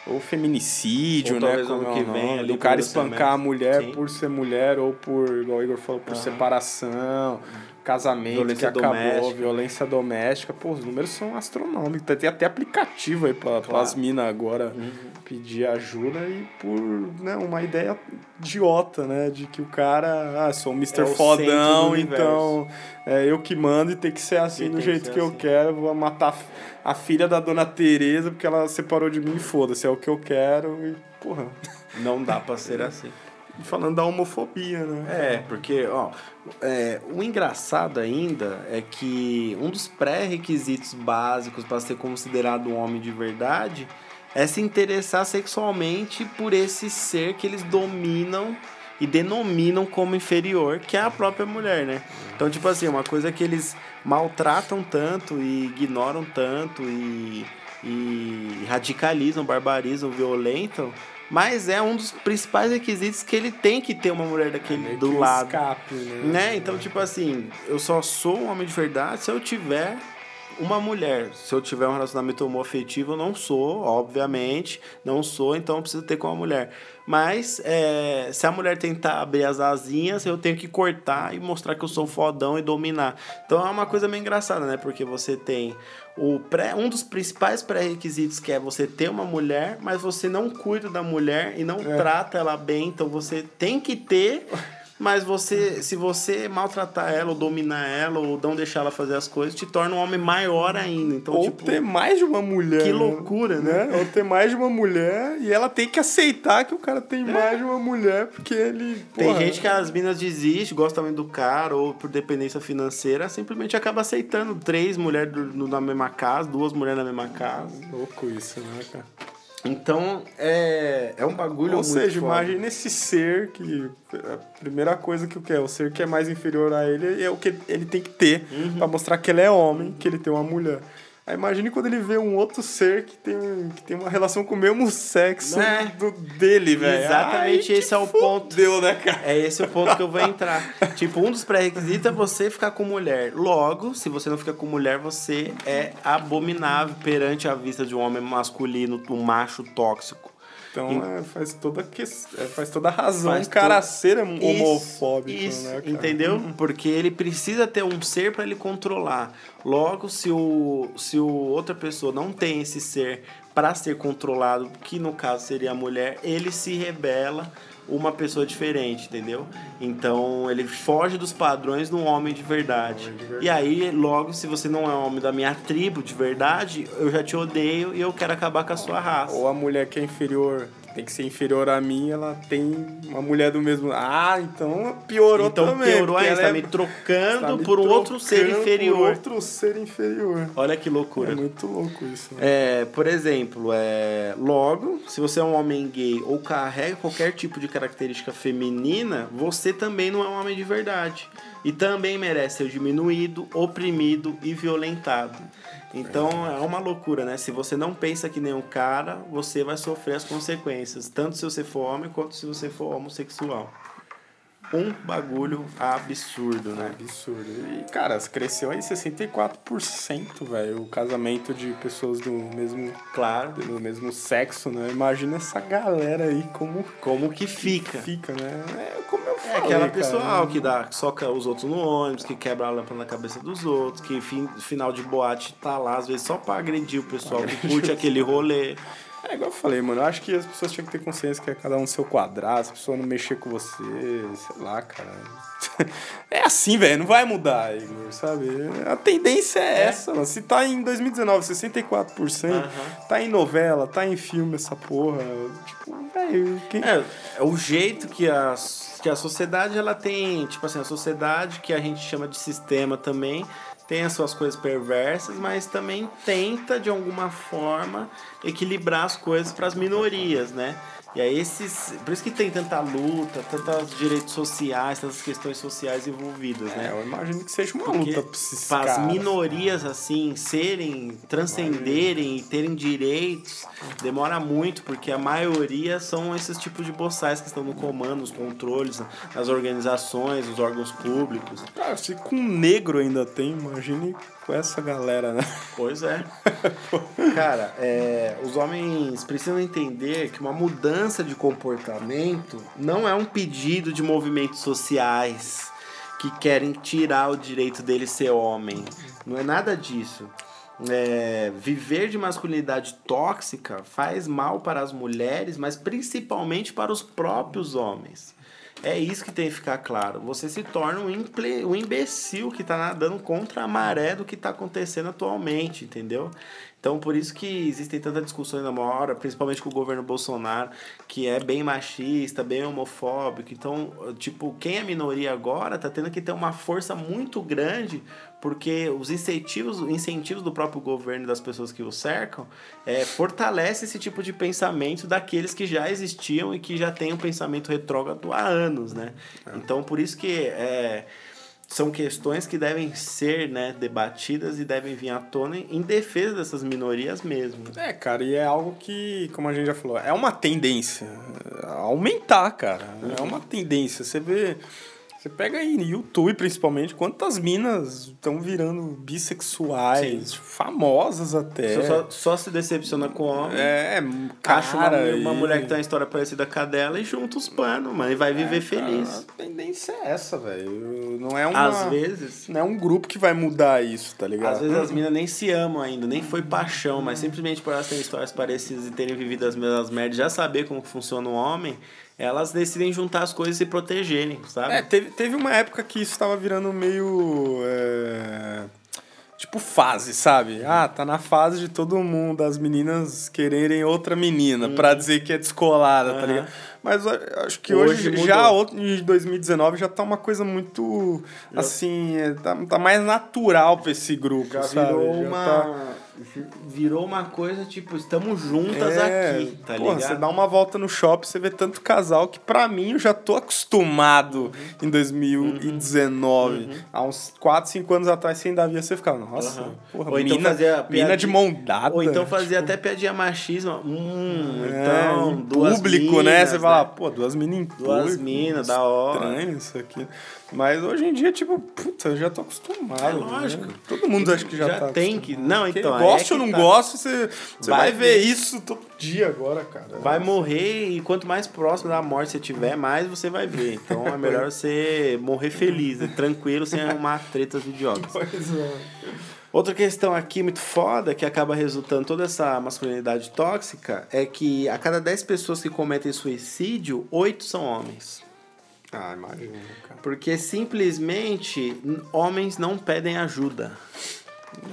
Ou feminicídio, Ou né? como é que vem, nome, do cara espancar a mulher Sim. por ser mulher, ou por, igual o Igor falou, por separação, casamento Violência que acabou, doméstica. violência doméstica. Pô, os números são astronômicos. Tem até aplicativo aí pra, Claro. as minas agora pedir ajuda e por né, uma ideia idiota, né? De que o cara, ah, sou o Mr. É Fodão, então é eu que mando e tem que ser assim E do que jeito que, eu assim. quero. Vou matar a filha da dona Tereza porque ela separou de mim e foda-se, é o que eu quero e, porra. Não dá pra ser assim. Falando da homofobia, né? É, porque, ó, é, o engraçado ainda é que um dos pré-requisitos básicos para ser considerado um homem de verdade é se interessar sexualmente por esse ser que eles dominam e denominam como inferior, que é a própria mulher, né? Então, tipo assim, uma coisa que eles maltratam tanto e ignoram tanto e, e radicalizam, barbarizam, violentam, mas é um dos principais requisitos que ele tem que ter uma mulher daquele Meio do que lado. escape, né? Né? Então, tipo assim, eu só sou um homem de verdade se eu tiver uma mulher. Se eu tiver um relacionamento homoafetivo, eu não sou, obviamente. Não sou, então eu preciso ter com uma mulher. Mas é, se a mulher tentar abrir as asinhas, eu tenho que cortar e mostrar que eu sou fodão e dominar. Então é uma coisa meio engraçada, né? Porque você tem o pré, um dos principais pré-requisitos que é você ter uma mulher, mas você não cuida da mulher e não É. trata ela bem. Então você tem que ter Mas você, se você maltratar ela, ou dominar ela, ou não deixar ela fazer as coisas, te torna um homem maior ainda. Então, Ou tipo, ter mais de uma mulher. que né? loucura, né? Ou ter mais de uma mulher e ela tem que aceitar que o cara tem mais de uma mulher, porque ele. Tem porra, gente que as minas desistem, gostam muito do cara, ou por dependência financeira, simplesmente acaba aceitando três mulheres na mesma casa, duas mulheres na mesma casa. Louco isso, né, cara? Então, é, é um bagulho Ou muito seja, foda. imagina esse ser que. A primeira coisa que o que é, o ser que é mais inferior a ele é o que ele tem que ter Uhum. pra mostrar que ele é homem, que ele tem uma mulher. Aí imagine quando ele vê um outro ser que tem, que tem uma relação com o mesmo sexo É. do, dele, velho. Exatamente Ai, esse é o ponto. Deu, né, cara? É esse o ponto que eu vou entrar. tipo, um dos pré-requisitos é você ficar com mulher. Logo, se você não fica com mulher, você é abominável perante a vista de um homem masculino, um macho tóxico. Então é, faz toda que, é, faz toda a razão Faz o cara to- ser homofóbico, isso, né, cara? entendeu? Porque ele precisa ter um ser para ele controlar. Logo, se o se o outra pessoa não tem esse ser para ser controlado, que no caso seria a mulher, ele se rebela uma pessoa diferente, entendeu? Então ele foge dos padrões de um homem de verdade. E aí, logo, se você não é um homem da minha tribo de verdade, eu já te odeio e eu quero acabar com a sua raça. Ou a mulher que é inferior, tem que ser inferior a mim, ela tem uma mulher do mesmo. Ah, então piorou então também. piorou porque aí, ela tá é- me trocando tá me por um outro ser inferior. Por outro ser inferior. Olha que loucura. É muito louco isso. Né? É, por exemplo, é, logo, se você é um homem gay ou carrega qualquer tipo de característica feminina, você também não é um homem de verdade. E também merece ser diminuído, oprimido e violentado. Então é uma loucura, né? Se você não pensa que nem um cara, você vai sofrer as consequências, tanto se você for homem quanto se você for homossexual. Um bagulho absurdo, né? Absurdo. E, cara, cresceu aí 64%, velho, o casamento de pessoas do mesmo, Claro. do mesmo sexo, né? Imagina essa galera aí como Como que fica? fica, né? É como eu É falei, aquela cara. pessoal que dá, soca os outros no ônibus, que quebra a lâmpada na cabeça dos outros, que fim, final de boate tá lá, às vezes só pra agredir o pessoal que curte aquele rolê. É igual eu falei, mano. Eu acho que as pessoas tinham que ter consciência que é cada um no seu quadrado, se a pessoa não mexer com você, sei lá, cara. É assim, velho, não vai mudar, Igor, sabe? A tendência é, essa, mano. Se tá em 2019 64%, Aham. tá em novela, tá em filme essa porra. Tipo, velho, quem. É, é o jeito que a, que a sociedade ela tem, tipo assim, a sociedade que a gente chama de sistema também tem as suas coisas perversas, mas também tenta de alguma forma equilibrar as coisas para as minorias, né? E aí esses, por isso que tem tanta luta, tantos direitos sociais, tantas questões sociais envolvidas, É, né? eu imagino que seja uma Porque luta para as minorias assim serem, transcenderem e terem direitos, demora muito, porque a maioria são esses tipos de boçais que estão no comando, nos controles, nas organizações, nos órgãos públicos. Cara, se com negro ainda tem, imagine com essa galera, né? Pois é. Cara, é, os homens precisam entender que uma mudança de comportamento não é um pedido de movimentos sociais que querem tirar o direito dele ser homem. Não é nada disso. É, viver de masculinidade tóxica faz mal para as mulheres, mas principalmente para os próprios homens. É isso que tem que ficar claro. Você se torna um, imple, um imbecil que está nadando contra a maré do que está acontecendo atualmente, entendeu? Então, por isso que existem tantas discussões na hora, principalmente com o governo Bolsonaro, que é bem machista, bem homofóbico. Então, tipo, quem é minoria agora tá tendo que ter uma força muito grande, porque os incentivos, incentivos do próprio governo e das pessoas que o cercam é, fortalece esse tipo de pensamento daqueles que já existiam e que já têm um pensamento retrógrado há anos, né? Então, por isso que é, são questões que devem ser né, debatidas e devem vir à tona em defesa dessas minorias mesmo. É, cara, e é algo que, como a gente já falou, é uma tendência a aumentar, cara. É uma tendência. Você vê. Você pega aí no YouTube, principalmente, quantas minas estão virando bissexuais, famosas até. Só, só, só se decepciona com o homem. É, Acha uma, cara, uma e- mulher que tem uma história parecida com a dela e junta os panos, mano, e vai viver É, cara, feliz. a tendência é essa, velho. Não é uma. Às vezes. Não é um grupo que vai mudar isso, tá ligado? Às vezes as meninas nem se amam ainda, nem foi paixão, mas simplesmente por elas terem histórias parecidas e terem vivido as mesmas merdas, já saber como funciona o homem, elas decidem juntar as coisas e se protegerem, sabe? É, teve, teve uma época que isso tava virando meio. é, Tipo fase, sabe? Ah, tá na fase de todo mundo, as meninas quererem outra menina pra dizer que é descolada, tá Aham. ligado? Mas eu acho que Hoje hoje, já em 2019 já tá uma coisa muito assim, é, tá, tá mais natural pra esse grupo, Já sabe? virou Já uma. tá- Virou uma coisa tipo, estamos juntas É, aqui, tá porra, ligado? Você dá uma volta no shopping, você vê tanto casal que pra mim eu já tô acostumado Uhum. em 2019. Há uns 4, 5 anos atrás você ainda via, você ficava, nossa, Aham. porra, Ou então mina, fazia mina de mão dada. Ou então fazia tipo, até piadinha machismo. Hum, é, então, duas público, né? minas, Você fala, pô, duas minas em Duas minas, da hora. Estranho isso aqui. Mas hoje em dia, tipo, puta, eu já tô acostumado. É lógico. né? Todo mundo acha que já, Já tá tem que- não, Porque então, é Goste que ou não tá. goste, você, você Vai vai, ver ver. isso todo dia agora, cara. Vai morrer e quanto mais próximo da morte você tiver, mais você vai ver. Então é melhor você morrer feliz, né? tranquilo, sem arrumar tretas idiotas. Pois é. Outra questão aqui muito foda, que acaba resultando toda essa masculinidade tóxica, é que a cada 10 pessoas que cometem suicídio, 8 são homens. Ah, imagina, cara. Porque simplesmente homens não pedem ajuda.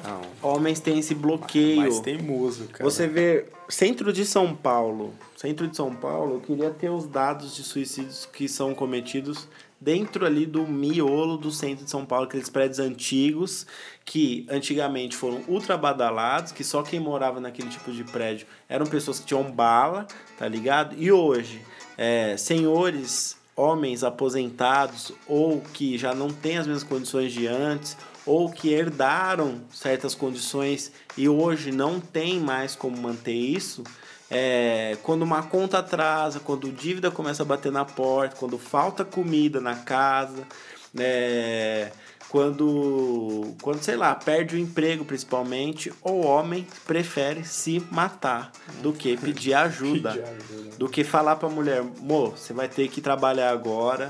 Não. Homens têm esse bloqueio. Mas teimoso, cara. Você vê centro de São Paulo. Centro de São Paulo, eu queria ter os dados de suicídios que são cometidos dentro ali do miolo do centro de São Paulo, aqueles prédios antigos que antigamente foram ultra badalados, que só quem morava naquele tipo de prédio eram pessoas que tinham bala, tá ligado? E hoje, é, senhores, homens aposentados ou que já não têm as mesmas condições de antes, ou que herdaram certas condições e hoje não tem mais como manter isso, é, quando uma conta atrasa, quando dívida começa a bater na porta, quando falta comida na casa, é, quando, quando, sei lá, perde o emprego principalmente, o homem prefere se matar do que pedir ajuda. Pedir ajuda. Do que falar pra mulher, mo, você vai ter que trabalhar agora.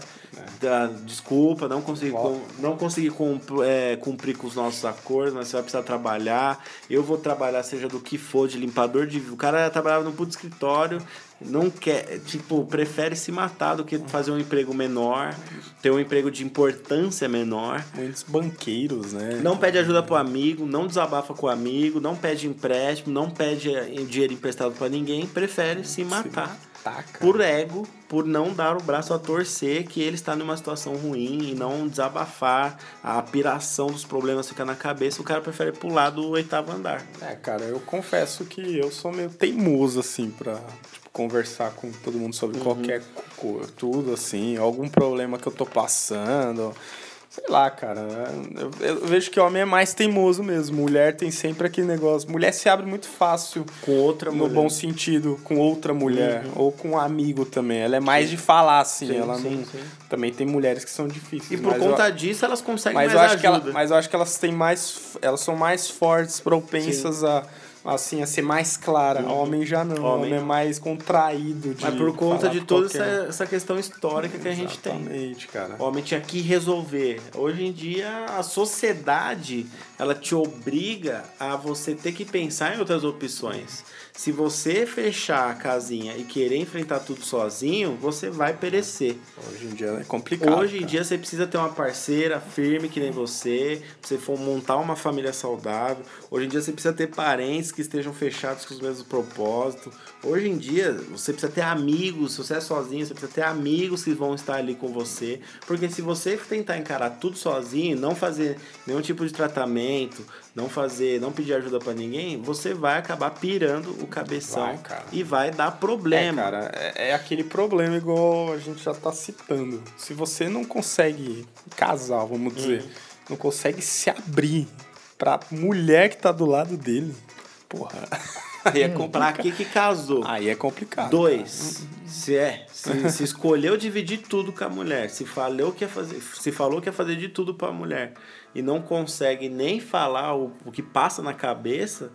Dá- desculpa, não consegui, com- não consegui cumpr- é, cumprir com os nossos acordos, mas você vai precisar trabalhar. Eu vou trabalhar, seja do que for, de limpador de. O cara trabalhava num puto escritório, não quer, tipo, prefere se matar do que fazer um emprego menor, ter um emprego de importância menor. Muitos banqueiros, né? Não pede ajuda pro amigo, não desabafa com o amigo, não pede empréstimo, não pede eh, dinheiro emprestado pra ninguém, prefere se matar. Taca. Por ego, por não dar o braço a torcer que ele está numa situação ruim e não desabafar, a piração dos problemas fica na cabeça, o cara prefere pular do oitavo andar. É, cara, eu confesso que eu sou meio teimoso, assim, pra tipo, conversar com todo mundo sobre qualquer coisa, tudo, assim, algum problema que eu tô passando. Sei lá, cara. Eu, eu vejo que homem é mais teimoso mesmo. Mulher tem sempre aquele negócio. Mulher se abre muito fácil. Com outra no mulher. bom sentido, com outra mulher. Ou com um amigo também. Ela é mais de falar, assim. Sim, ela sim, não. sim. Também tem mulheres que são difíceis. E por mas eu- conta disso elas conseguem mas mais eu acho que ajuda. ela, mas eu acho que elas têm mais elas são mais fortes propensas a assim a ser mais clara homem já não. Homem homem, é mais contraído de Mas por conta de toda qualquer essa, essa questão histórica que a gente tem. Exatamente, cara O homem tinha que resolver. Hoje em dia, a sociedade, ela te obriga a você ter que pensar em outras opções. Se você fechar a casinha e querer enfrentar tudo sozinho, você vai perecer. hoje em dia é complicado Hoje em cara. dia você precisa ter uma parceira firme que nem você, pra você for montar uma família saudável. Hoje em dia você precisa ter parentes que estejam fechados com os mesmos propósitos. Hoje em dia você precisa ter amigos, se você é sozinho, você precisa ter amigos que vão estar ali com você. Porque se você tentar encarar tudo sozinho, não fazer nenhum tipo de tratamento, não fazer, não pedir ajuda pra ninguém, você vai acabar pirando o cabeção Vai, cara. e vai dar é, problema. cara, é, é aquele problema igual a gente já tá citando. Se você não consegue casar, vamos dizer, Uhum. não consegue se abrir pra mulher que tá do lado dele, porra, aí é Pra complicado. que que casou? Aí é complicado. Dois, se é, se, se escolheu dividir tudo com a mulher, se falou que ia fazer, se falou que ia fazer de tudo pra mulher e não consegue nem falar o, o que passa na cabeça,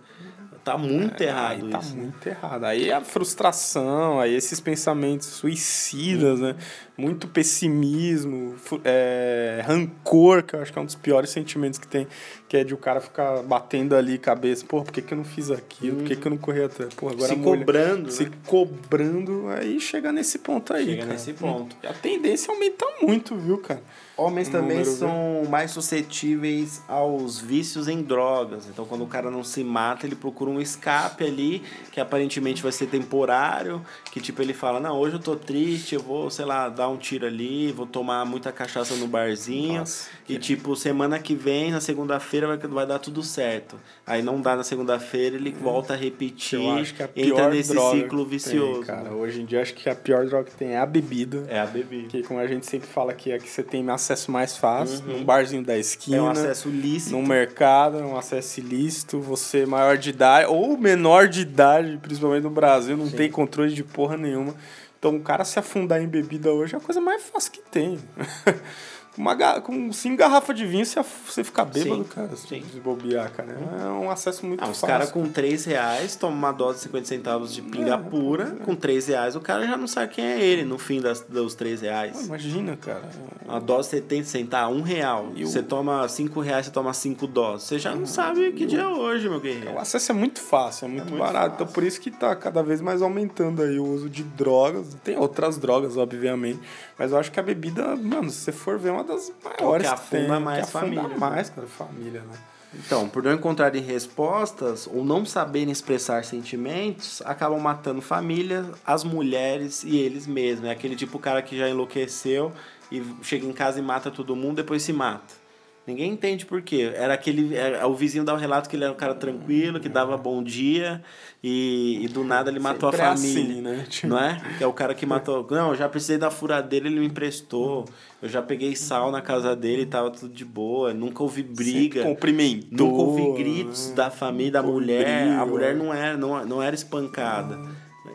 tá muito errado aí tá isso. né? muito errado. Aí a frustração, aí esses pensamentos suicidas, né? muito pessimismo, é, rancor, que eu acho que é um dos piores sentimentos que tem, que é de o cara ficar batendo ali cabeça, pô, por que, que eu não fiz aquilo? Por que, que eu não corri? Pô, agora se mulher- cobrando, se né? cobrando, aí chega nesse ponto aí, Chega cara. nesse ponto. E a tendência aumenta muito, viu, cara? Homens também número, são mais suscetíveis aos vícios em drogas. Então, quando o cara não se mata, ele procura um escape ali, que aparentemente vai ser temporário. Que tipo, ele fala: Não, hoje eu tô triste, eu vou, sei lá, dar um tiro ali, vou tomar muita cachaça no barzinho. Nossa, e tipo, semana que vem, na segunda-feira, vai, vai dar tudo certo. Aí não dá na segunda-feira, ele volta a repetir, Eu acho que a entra pior nesse droga ciclo que vicioso. Tem, cara, hoje em dia acho que a pior droga que tem é a bebida. É a bebida. Que como a gente sempre fala que é que você tem acesso mais fácil, num barzinho da esquina. É um acesso lícito. No mercado, é um acesso ilícito, você maior de idade, ou menor de idade, principalmente no Brasil, não tem controle de porra nenhuma. Então, o cara se afundar em bebida hoje é a coisa mais fácil que tem. Com Uma, com cinco garrafas de vinho, você, você fica bêbado, Sim, cara. Sim. se bobear, cara. É um acesso muito Ah, os fácil. caras com 3 reais tomam uma dose de 50 centavos de pinga É, pura. Com 3 reais, o cara já não sabe quem é ele no fim das, dos 3 Ah, reais. Imagina, cara. A dose de 70 centavos, 1 real. E o- Você toma 5 reais, você toma 5 doses. Você já não sabe que dia é hoje, meu O guerreiro. acesso é muito fácil, é muito, muito barato. fácil. Então por isso que tá cada vez mais aumentando aí o uso de drogas. Tem outras drogas, obviamente. Mas eu acho que a bebida, mano, se você for ver, é uma das maiores Que que, afunda tem. mais que afunda família. mais, cara, família, né? Então, por não encontrarem respostas ou não saberem expressar sentimentos, acabam matando família, as mulheres e eles mesmos. É aquele tipo cara que já enlouqueceu e chega em casa e mata todo mundo, depois se mata. Ninguém entende por quê. Era aquele. Era, o vizinho dá o relato que ele era um cara tranquilo, que dava bom dia, e, e do nada ele matou Sempre é a família. assim, né? Tipo- Não é? Que é o cara que matou. Não, eu já precisei da furadeira, ele me emprestou. Eu já peguei sal na casa dele e tava tudo de boa. Nunca ouvi briga. Sempre cumprimentou. Nunca ouvi gritos né? da família, da mulher. A mulher não era, não, não era espancada.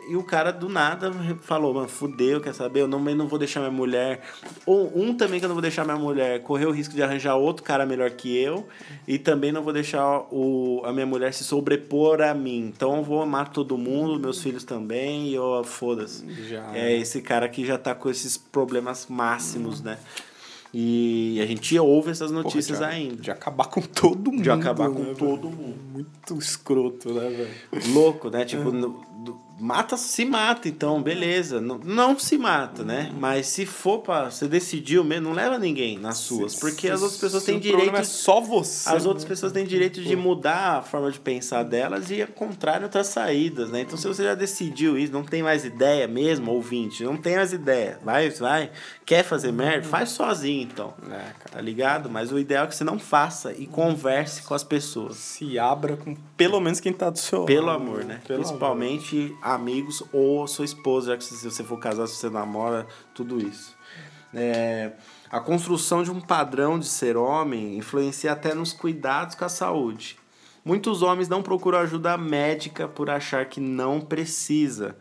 E o cara do nada falou, mano, fudeu, quer saber? Eu não, eu não vou deixar minha mulher. Ou um também que eu não vou deixar minha mulher correr o risco de arranjar outro cara melhor que eu. E também não vou deixar o, a minha mulher se sobrepor a mim. Então eu vou matar todo mundo, meus filhos também, e eu foda-se. Já. É esse cara que já tá com esses problemas máximos, né? E a gente ouve essas Porra, notícias de- ainda. De acabar com todo mundo. De acabar com né, todo velho? mundo. Muito escroto, né, velho? louco, né? Tipo, no- do- mata, se mata, então, beleza. Não, não se mata, né? Mas se for pra. Você decidiu mesmo, não leva ninguém nas suas. Porque as outras pessoas Se têm direito. é só você. As outras né? pessoas têm direito de mudar a forma de pensar delas e encontrar outras saídas, né? Então, se você já decidiu isso, não tem mais ideia mesmo, ouvinte, não tem mais ideia, vai, vai, quer fazer merda, faz sozinho, então. É, cara. Tá ligado? Mas o ideal é que você não faça e converse com as pessoas. Se abra com pelo menos quem tá do seu Pelo lado, amor, né? Pelo Principalmente amigos ou sua esposa, já que se você for casar, se você namora, tudo isso. É, a construção de um padrão de ser homem influencia até nos cuidados com a saúde. Muitos homens não procuram ajuda médica por achar que não precisa.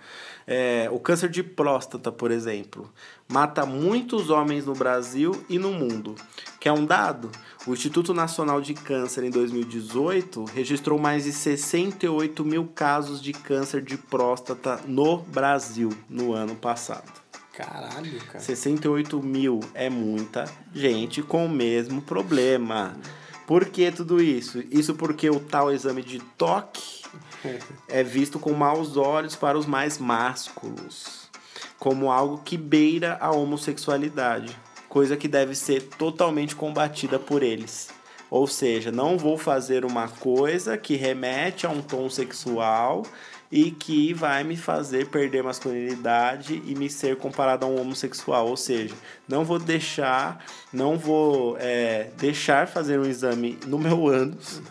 É, o câncer de próstata, por exemplo, mata muitos homens no Brasil e no mundo. Quer um dado? O Instituto Nacional de Câncer, em 2018, registrou mais de 68 mil casos de câncer de próstata no Brasil no ano passado. Caralho, cara. 68 mil é muita gente com o mesmo problema. Por que tudo isso? Isso porque o tal exame de toque é visto com maus olhos para os mais másculos, como algo que beira a homossexualidade, coisa que deve ser totalmente combatida por eles. Ou seja, não vou fazer uma coisa que remete a um tom sexual e que vai me fazer perder masculinidade e me ser comparado a um homossexual. Ou seja, não vou deixar, não vou é, deixar fazer um exame no meu ânus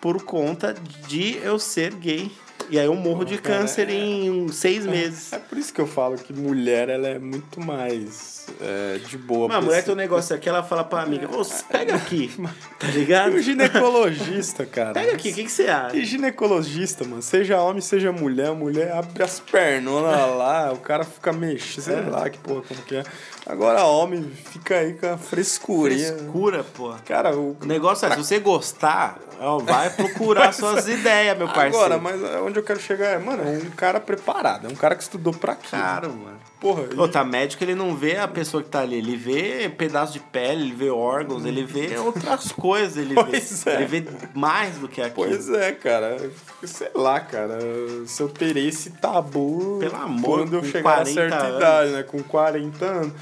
por conta de eu ser gay. E aí eu morro de cara, câncer é- em seis meses. É por isso que eu falo que mulher ela é muito mais é, de boa. Uma pra mulher esse- tem um negócio aqui, ela fala pra amiga, "Ô, pega aqui, tá ligado? E o ginecologista, cara. Pega aqui, o que, que você acha? E ginecologista, mano, seja homem, seja mulher, a mulher abre as pernonas lá, o cara fica mexendo, sei É. lá que porra, como que é. Agora homem fica aí com a frescurinha. Frescura, pô. Cara, o. O negócio é, se você gostar, vai procurar suas ideias, meu parceiro. Agora, mas onde eu quero chegar é, mano, é um cara preparado, é um cara que estudou pra aquilo. Caro, mano. Porra, Ô, e- tá médico, ele não vê a pessoa que tá ali, ele vê pedaço de pele, ele vê órgãos, ele vê outras coisas, ele Pois vê. é. Ele vê mais do que aquilo. Pois é, cara. Sei lá, cara. Se eu terei esse tabu Pelo amor, quando eu com chegar a 40 certa anos. idade, né? Com 40 anos.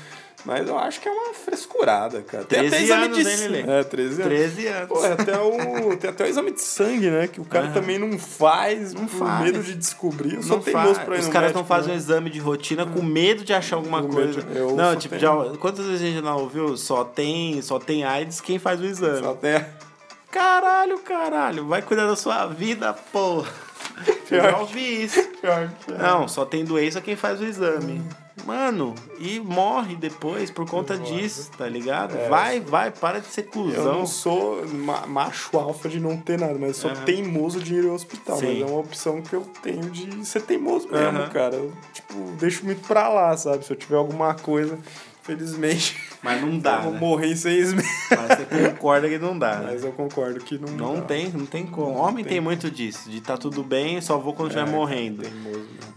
Mas eu acho que é uma frescurada, cara. Tem até 13 exame anos, de sangue. É, 13 anos. 13 anos. Pô, é até o, tem até o exame de sangue, né? Que o cara Aham. também não faz por faz. medo de descobrir. Eu sou Não faz. pra Os caras não fazem um né? exame de rotina com medo de achar alguma Com coisa. eu Não, só tipo, tenho- já, quantas vezes a gente já não ouviu? Só tem, só tem AIDS quem faz o exame. Só tem... Caralho, caralho. Vai cuidar da sua vida, porra. Eu Pior já que- ouvi isso. Pior é. Não, só tem doença quem faz o exame. Mano, e morre depois por conta disso, tá ligado? vai, vai, para de ser É. Eu cuzão. não sou ma- macho alfa de não ter nada, mas eu sou Aham. teimoso de ir ao hospital. Sim. Mas é uma opção que eu tenho de ser teimoso mesmo, Aham. cara. Eu, tipo, deixo muito pra lá, sabe? Se eu tiver alguma coisa, felizmente, Mas não dá, eu vou né? morrer em seis meses. Mas você concorda que não dá, né? Mas eu concordo que não Não dá. tem, não tem como. Homem tem. muito disso, de tá tudo bem, só vou quando estiver É, morrendo.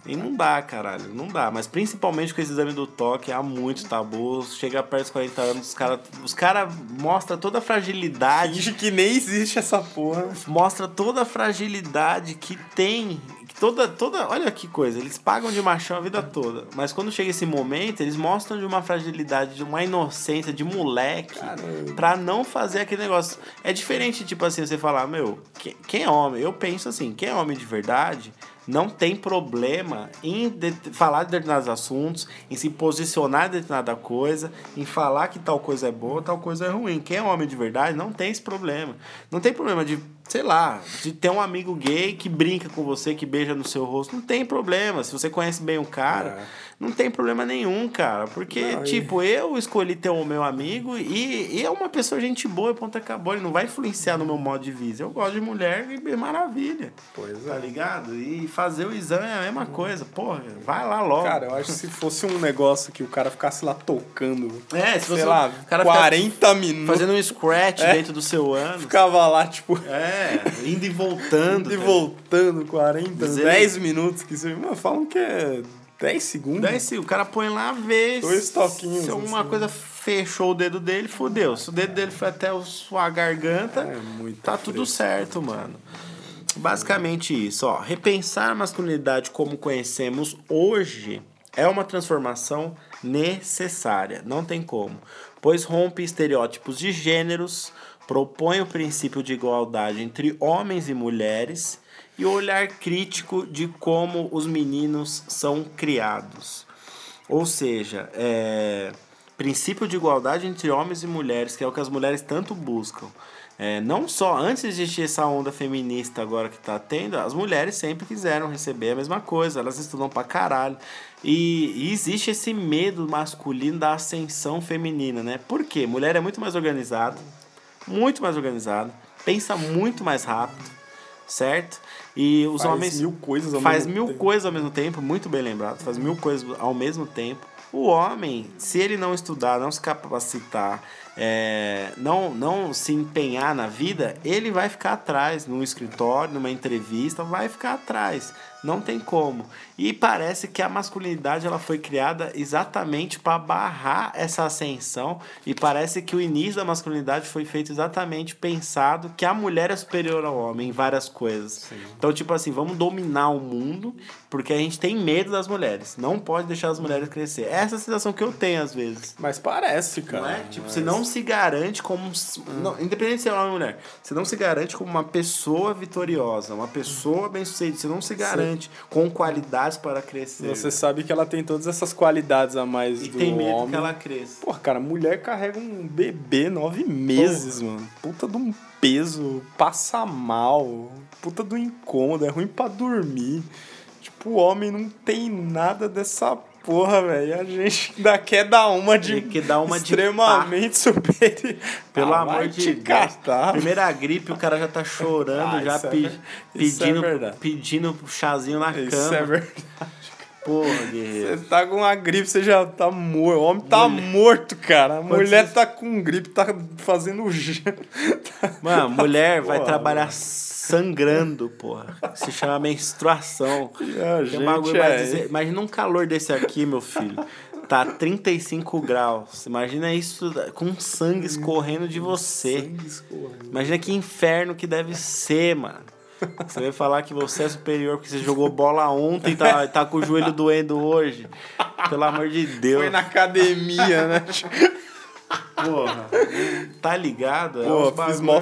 E não dá, caralho, não dá. Mas principalmente com esse exame do toque, há muitos tabus. Chega perto dos 40 anos, os caras os cara mostram toda a fragilidade. Finge que nem existe essa porra. Mostra toda a fragilidade que tem. Toda, toda, olha que coisa, eles pagam de machão a vida toda. Mas quando chega esse momento, eles mostram de uma fragilidade, de uma inocência, de moleque, Caramba. pra não fazer aquele negócio. É diferente, tipo assim, você falar, meu, que- quem é homem? Eu penso assim, quem é homem de verdade não tem problema em de- falar de determinados assuntos, em se posicionar em determinada coisa, em falar que tal coisa é boa, tal coisa é ruim. Quem é homem de verdade não tem esse problema. Não tem problema de, sei lá, de ter um amigo gay que brinca com você, que beija no seu rosto. Não tem problema. Se você conhece bem o cara, É. não tem problema nenhum, cara. Porque, Não, e- tipo, eu escolhi ter o meu amigo e, e é uma pessoa gente boa e ponto acabou. Ele não vai influenciar no meu modo de vida. Eu gosto de mulher e é maravilha. Pois Tá é. ligado? E fazer o exame é a mesma coisa. Porra, vai lá logo. Cara, eu acho que se fosse um negócio que o cara ficasse lá tocando, é, se sei lá, cara ficasse 40 minutos, fazendo um scratch É. dentro do seu ano. ficava lá, tipo, É, indo e voltando. e tá voltando 40, Dizer- 10 minutos, que você, mano, falam que é 10 segundos. Daí se o cara põe lá, vê. Dois toquinhos, Se alguma assim. coisa fechou o dedo dele, fudeu. Se o dedo dele foi até a sua garganta, É muito tá tudo fresco. certo, mano. Basicamente isso, ó. Repensar a masculinidade como conhecemos hoje é uma transformação necessária, não tem como, pois rompe estereótipos de gêneros, propõe o princípio de igualdade entre homens e mulheres e o olhar crítico de como os meninos são criados. Ou seja, é, princípio de igualdade entre homens e mulheres, que é o que as mulheres tanto buscam. É, não só antes de existir essa onda feminista agora que tá tendo, as mulheres sempre quiseram receber a mesma coisa, elas estudam pra caralho. E, e existe esse medo masculino da ascensão feminina, né? Por quê? Mulher é muito mais organizada, muito mais organizada, pensa muito mais rápido, certo? E os Faz homens mil coisas ao faz mesmo mil tempo. coisas ao mesmo tempo, muito bem lembrado, faz mil coisas ao mesmo tempo. O homem, se ele não estudar, não se capacitar, é, não, não se empenhar na vida, ele vai ficar atrás num escritório, numa entrevista, vai ficar atrás. Não tem como. E parece que a masculinidade ela foi criada exatamente para barrar essa ascensão e parece que o início da masculinidade foi feito exatamente pensado que a mulher é superior ao homem em várias coisas. Então, tipo assim, vamos dominar o mundo porque a gente tem medo das mulheres. Não pode deixar as mulheres crescer. Essa é a sensação que eu tenho às vezes. Mas parece, cara. Não é? Tipo, Mas- você não se garante como. Não, independente de ser homem ou mulher, você não se garante como uma pessoa vitoriosa, uma pessoa bem-sucedida. Você não se garante com qualidades para crescer. Você sabe que ela tem todas essas qualidades a mais e do tem medo homem. que ela cresça. Porra, cara, mulher carrega um bebê nove meses, mano. Puta de um peso, passa mal, puta do incômodo, é ruim pra dormir. Tipo, o homem não tem nada dessa porra, velho. A gente ainda quer dar uma de. Que dar uma extremamente superior. Pelo Ah, amor de Deus. Primeira gripe, o cara já tá chorando, Ah, já isso é pe- isso é pedindo, verdade. pedindo chazinho na Isso cama. é verdade. Porra, guerreiro. Você tá com uma gripe, você já tá morto. O homem tá morto, cara. A mulher tá com gripe, tá fazendo. Mano, mulher vai Porra, trabalhar mano. Sangrando, porra. Se chama menstruação. Bagulho gente pra é- dizer. Imagina um calor desse aqui, meu filho. Tá 35 graus. Imagina isso com sangue escorrendo de você. Imagina que inferno que deve ser, mano. Você vai falar que você é superior porque você jogou bola ontem e tá, tá com o joelho doendo hoje. Pelo amor de Deus. Foi na academia, né? Porra. Tá ligado? É fiz bagulho- mó,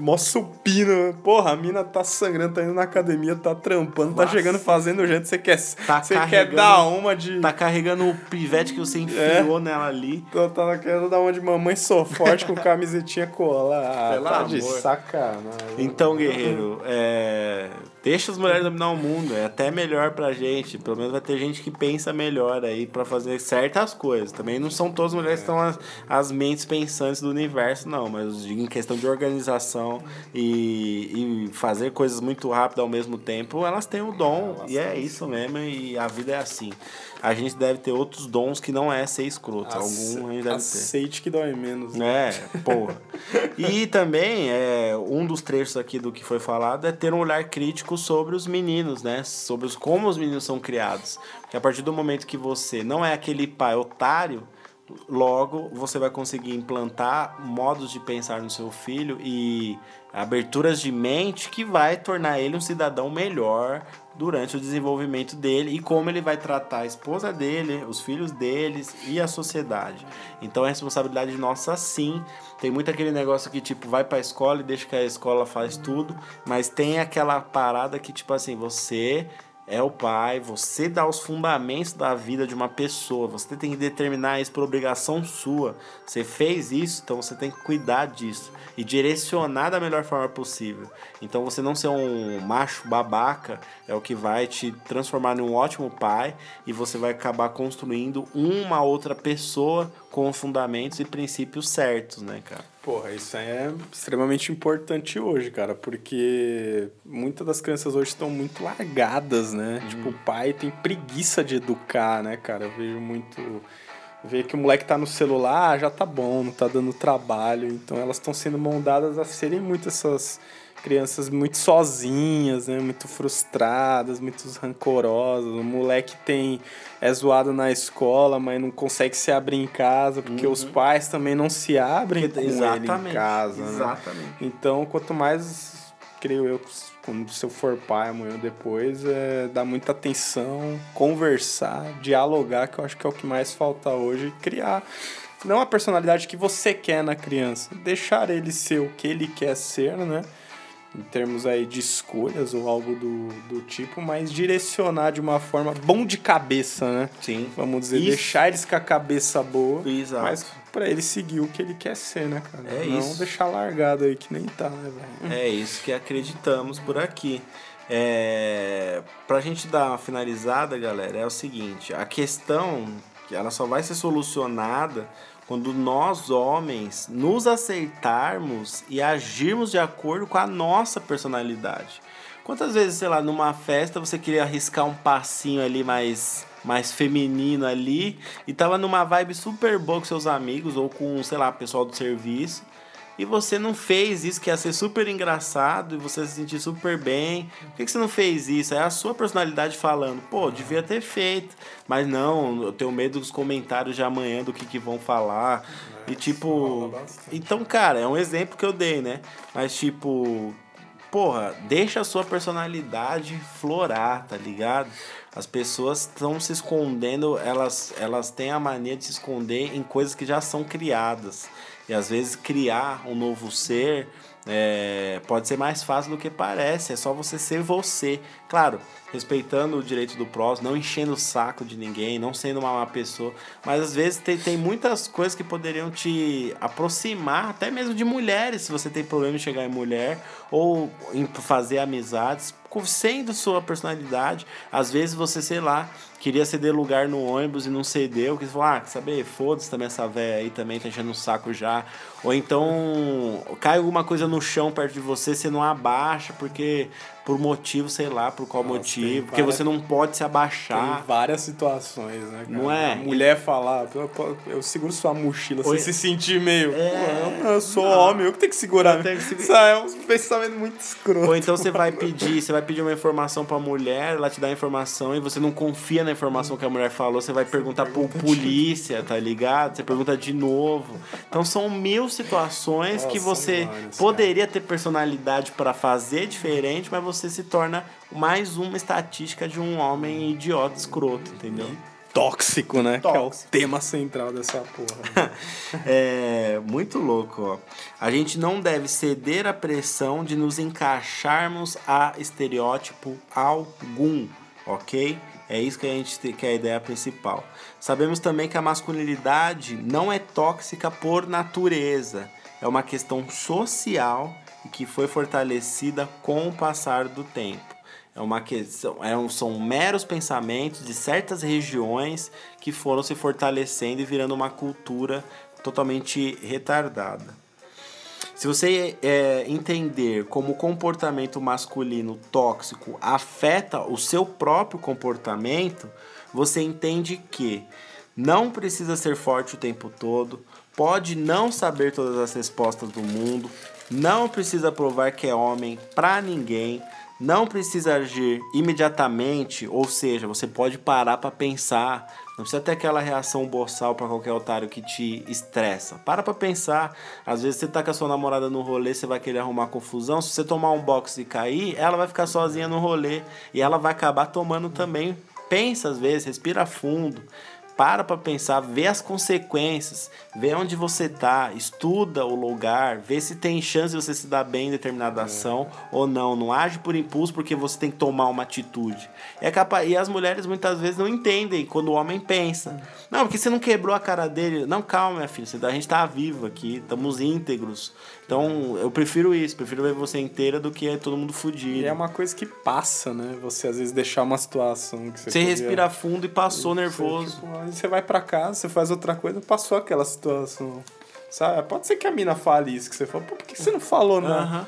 mó supino. Porra, a mina tá sangrando, tá indo na academia, tá trampando, tá Nossa. chegando fazendo gente. Você quer, Tá você quer dar uma de. Tá carregando o pivete que você É. enfiou nela ali. Tá, tá querendo dar uma de mamãe sou forte com camisetinha colada. Pelo tá de amor. sacanagem. Então, guerreiro, é... deixa as mulheres dominar o mundo. É até melhor pra gente. Pelo menos vai ter gente que pensa melhor aí pra fazer certas coisas. Também não são todas as mulheres que são as, as mentes pensantes do universo, não. Mas em questão de organização e, e fazer coisas muito rápido ao mesmo tempo, elas têm o dom. e é isso mesmo. E a vida é assim. A gente deve ter outros dons que não é ser escroto. Algum a gente deve ter. Aceite que dói menos. É, porra. E também, é, um dos trechos aqui do que foi falado é ter um olhar crítico sobre os meninos, né? Sobre os, como os meninos são criados. Porque a partir do momento que você não é aquele pai otário, logo você vai conseguir implantar modos de pensar no seu filho e aberturas de mente que vai tornar ele um cidadão melhor durante o desenvolvimento dele e como ele vai tratar a esposa dele, os filhos deles e a sociedade. Então é responsabilidade nossa sim. Tem muito aquele negócio que tipo vai pra escola e deixa que a escola faz tudo, mas tem aquela parada que tipo assim, você é o pai, você dá os fundamentos da vida de uma pessoa, você tem que determinar isso por obrigação sua. Você fez isso, então você tem que cuidar disso e direcionar da melhor forma possível. Então você não ser um macho babaca é o que vai te transformar num ótimo pai e você vai acabar construindo uma outra pessoa com fundamentos e princípios certos, né, cara? Porra, isso é extremamente importante hoje, cara, porque muitas das crianças hoje estão muito largadas, né? Tipo, o pai tem preguiça de educar, né, cara? Eu vejo muito. Ver que o moleque tá no celular, já tá bom, não tá dando trabalho. Então elas estão sendo moldadas a serem muito essas crianças muito sozinhas, né? Muito frustradas, muito rancorosas. O moleque tem é zoado na escola, mas não consegue se abrir em casa, porque os pais também não se abrem com ele em casa. né? Exatamente. Então, quanto mais, creio eu, quando se eu for pai amanhã ou depois, é dar muita atenção, conversar, dialogar, que eu acho que é o que mais falta hoje, criar não a personalidade que você quer na criança, deixar ele ser o que ele quer ser, né? Em termos aí de escolhas ou algo do, do tipo, mas direcionar de uma forma bom de cabeça, né? Sim. Vamos dizer, Isso. deixar eles com a cabeça boa. Exato. Mas pra ele seguir o que ele quer ser, né, cara? É Não isso. deixar largado aí que nem tá, né, velho? É isso que acreditamos por aqui. É, pra gente dar uma finalizada, galera, é o seguinte: a questão que ela só vai ser solucionada quando nós homens nos aceitarmos e agirmos de acordo com a nossa personalidade. Quantas vezes, sei lá, numa festa você queria arriscar um passinho ali mais mais feminino ali e tava numa vibe super boa com seus amigos ou com, sei lá, pessoal do serviço e você não fez isso, que ia ser super engraçado e você se sentir super bem. Por que, que você não fez isso? É a sua personalidade falando, pô, devia ter feito. Mas não, eu tenho medo dos comentários de amanhã do que, que vão falar. e tipo. Então, cara, é um exemplo que eu dei, né? Mas tipo. Porra, deixa a sua personalidade florar, tá ligado? As pessoas estão se escondendo, elas, elas têm a mania de se esconder em coisas que já são criadas. E às vezes criar um novo ser é, pode ser mais fácil do que parece. É só você ser você. Claro, respeitando o direito do próximo, não enchendo o saco de ninguém, não sendo uma má pessoa. Mas às vezes tem, tem muitas coisas que poderiam te aproximar, até mesmo de mulheres, se você tem problema em chegar em mulher, ou em fazer amizades, sendo sua personalidade. Às vezes você, sei lá, queria ceder lugar no ônibus e não cedeu, que falou, ah, quer saber, foda-se também essa véia aí também, tá enchendo o saco já. Ou então cai alguma coisa no chão perto de você, você não abaixa, porque por motivo, sei lá, por qual Nossa, motivo. Porque várias- você não pode se abaixar. Tem várias situações, né? cara? Não é? A mulher falar, eu, seguro sua mochila, Oi. você se sentir meio. É. "Pô, eu, sou homem, eu que tenho que segurar. Tenho que. Isso é um pensamento muito escroto. Ou então você vai pedir, você vai pedir uma informação pra mulher, ela te dá a informação e você não confia na informação que a mulher falou, você vai perguntar pro polícia, tá ligado? Você pergunta de novo. Então são mil situações que Nossa, você são várias, poderia ter personalidade pra fazer diferente, mas você se torna mais uma estatística de um homem idiota, escroto, entendeu? Tóxico, né? Que é o Tóxico. tema central dessa porra. É muito louco, ó. A gente não deve ceder à pressão de nos encaixarmos a estereótipo algum, ok? É isso que a gente tem, que é a ideia principal. Sabemos também que a masculinidade não é tóxica por natureza. É uma questão social e que foi fortalecida com o passar do tempo. É uma questão, é um, são meros pensamentos de certas regiões que foram se fortalecendo e virando uma cultura totalmente retardada. Se você é, entender como o comportamento masculino tóxico afeta o seu próprio comportamento, você entende que não precisa ser forte o tempo todo, pode não saber todas as respostas do mundo, não precisa provar que é homem pra ninguém, não precisa agir imediatamente, ou seja, você pode parar para pensar, não precisa ter aquela reação boçal para qualquer otário que te estressa. Para pra pensar. Às vezes você tá com a sua namorada no rolê, você vai querer arrumar confusão. Se você tomar um box e cair, ela vai ficar sozinha no rolê e ela vai acabar tomando também. Pensa às vezes, respira fundo. Para pra pensar, vê as consequências, vê onde você tá, estuda o lugar, vê se tem chance de você se dar bem em determinada ação ou não. Não age por impulso porque você tem que tomar uma atitude. É capaz, e as mulheres muitas vezes não entendem quando o homem pensa. Não, porque você não quebrou a cara dele. Não, calma, minha filha, você- a gente tá vivo aqui, estamos íntegros. Então eu prefiro isso, prefiro ver você inteira do que todo mundo fudido. E é uma coisa que passa, né? Você às vezes deixar uma situação que você Você podia- respira fundo e passou Você, nervoso. tipo, aí você vai pra casa, você faz outra coisa, passou aquela situação. Sabe? Pode ser que a mina fale isso que você falou. Pô, por que você não falou, não? Aham.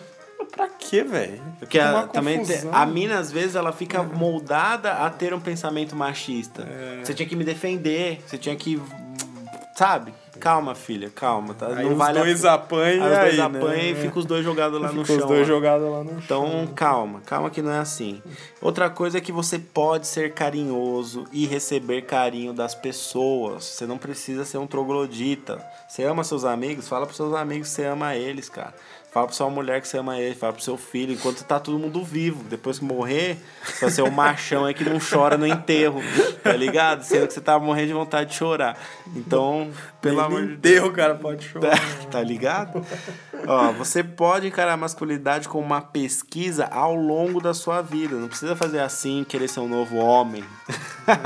Pra quê, velho? Porque a, também a mina, às vezes, ela fica moldada a ter um pensamento machista. É. Você tinha que me defender, você tinha que. Sabe? Calma, filha, calma, tá? Aí não os vale a- dois apanham Aí os dois aí, apanham né? e fica os dois jogados lá no chão. os dois jogados lá no chão. Então, calma, calma que não é assim. Outra coisa é que você pode ser carinhoso e receber carinho das pessoas. Você não precisa ser um troglodita. Você ama seus amigos? Fala pros seus amigos que você ama eles, cara. Fala pra sua mulher que você ama ele, fala pro seu filho, enquanto tá todo mundo vivo. Depois que morrer, você vai ser o machão aí que não chora no enterro, tá ligado? Sendo que você tá morrendo de vontade de chorar. Então, pelo amor de Deus. cara, pode chorar. Tá ligado? Ó, você pode encarar a masculinidade como uma pesquisa ao longo da sua vida. Não precisa fazer assim, querer ser um novo homem.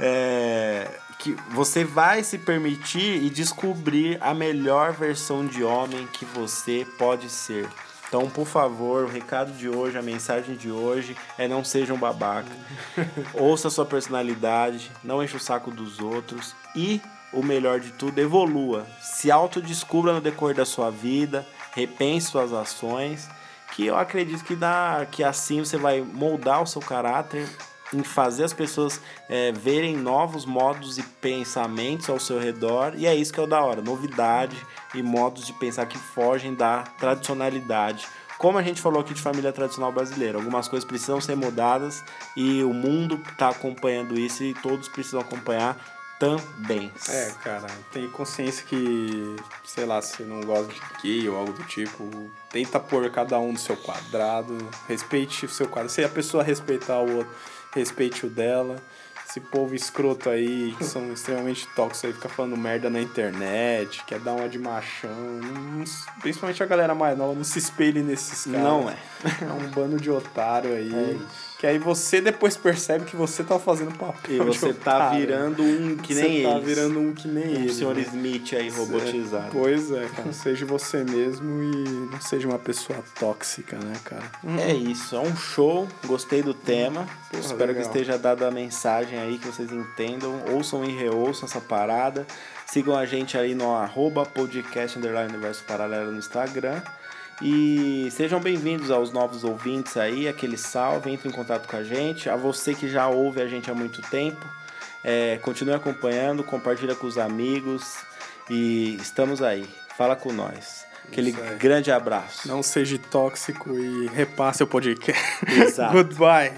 É, que você vai se permitir e descobrir a melhor versão de homem que você pode ser. Então, por favor, o recado de hoje, a mensagem de hoje é não seja um babaca. Ouça a sua personalidade, não enche o saco dos outros e, o melhor de tudo, evolua. Se autodescubra no decorrer da sua vida, repense suas ações, que eu acredito que dá, que assim você vai moldar o seu caráter em fazer as pessoas é, verem novos modos e pensamentos ao seu redor e é isso que é o da hora, novidade e modos de pensar que fogem da tradicionalidade. Como a gente falou aqui de família tradicional brasileira, algumas coisas precisam ser mudadas e o mundo está acompanhando isso e todos precisam acompanhar também. É, cara, tem consciência que, sei lá, se não gosta de gay ou algo do tipo, tenta pôr cada um no seu quadrado, respeite o seu quadrado. Se a pessoa respeitar o outro, respeite o dela. Esse povo escroto aí, que são extremamente tóxicos aí, fica falando merda na internet, quer dar uma de machão. não- principalmente a galera mais nova, não se espelhe nesses caras. Não é. É um bando de otário aí. É. que aí você depois percebe que você tá fazendo papel. E você tá virando um que nem você tá virando um que nem um eles. senhor né? Smith aí robotizado. Pois é, cara. Seja você mesmo e não seja uma pessoa tóxica, né, cara? É isso, é um show. Gostei do tema. Porra, Espero que legal. esteja dada a mensagem aí, que vocês entendam. Ouçam e reouçam essa parada. Sigam a gente aí no arroba podcast universo paralelo no Instagram. E sejam bem-vindos aos novos ouvintes aí, aquele salve, entre em contato com a gente. A você que já ouve a gente há muito tempo, é, continue acompanhando, compartilha com os amigos e estamos aí. Fala com nós. Aquele grande abraço. Não seja tóxico e repasse o podcast. Exato. Goodbye.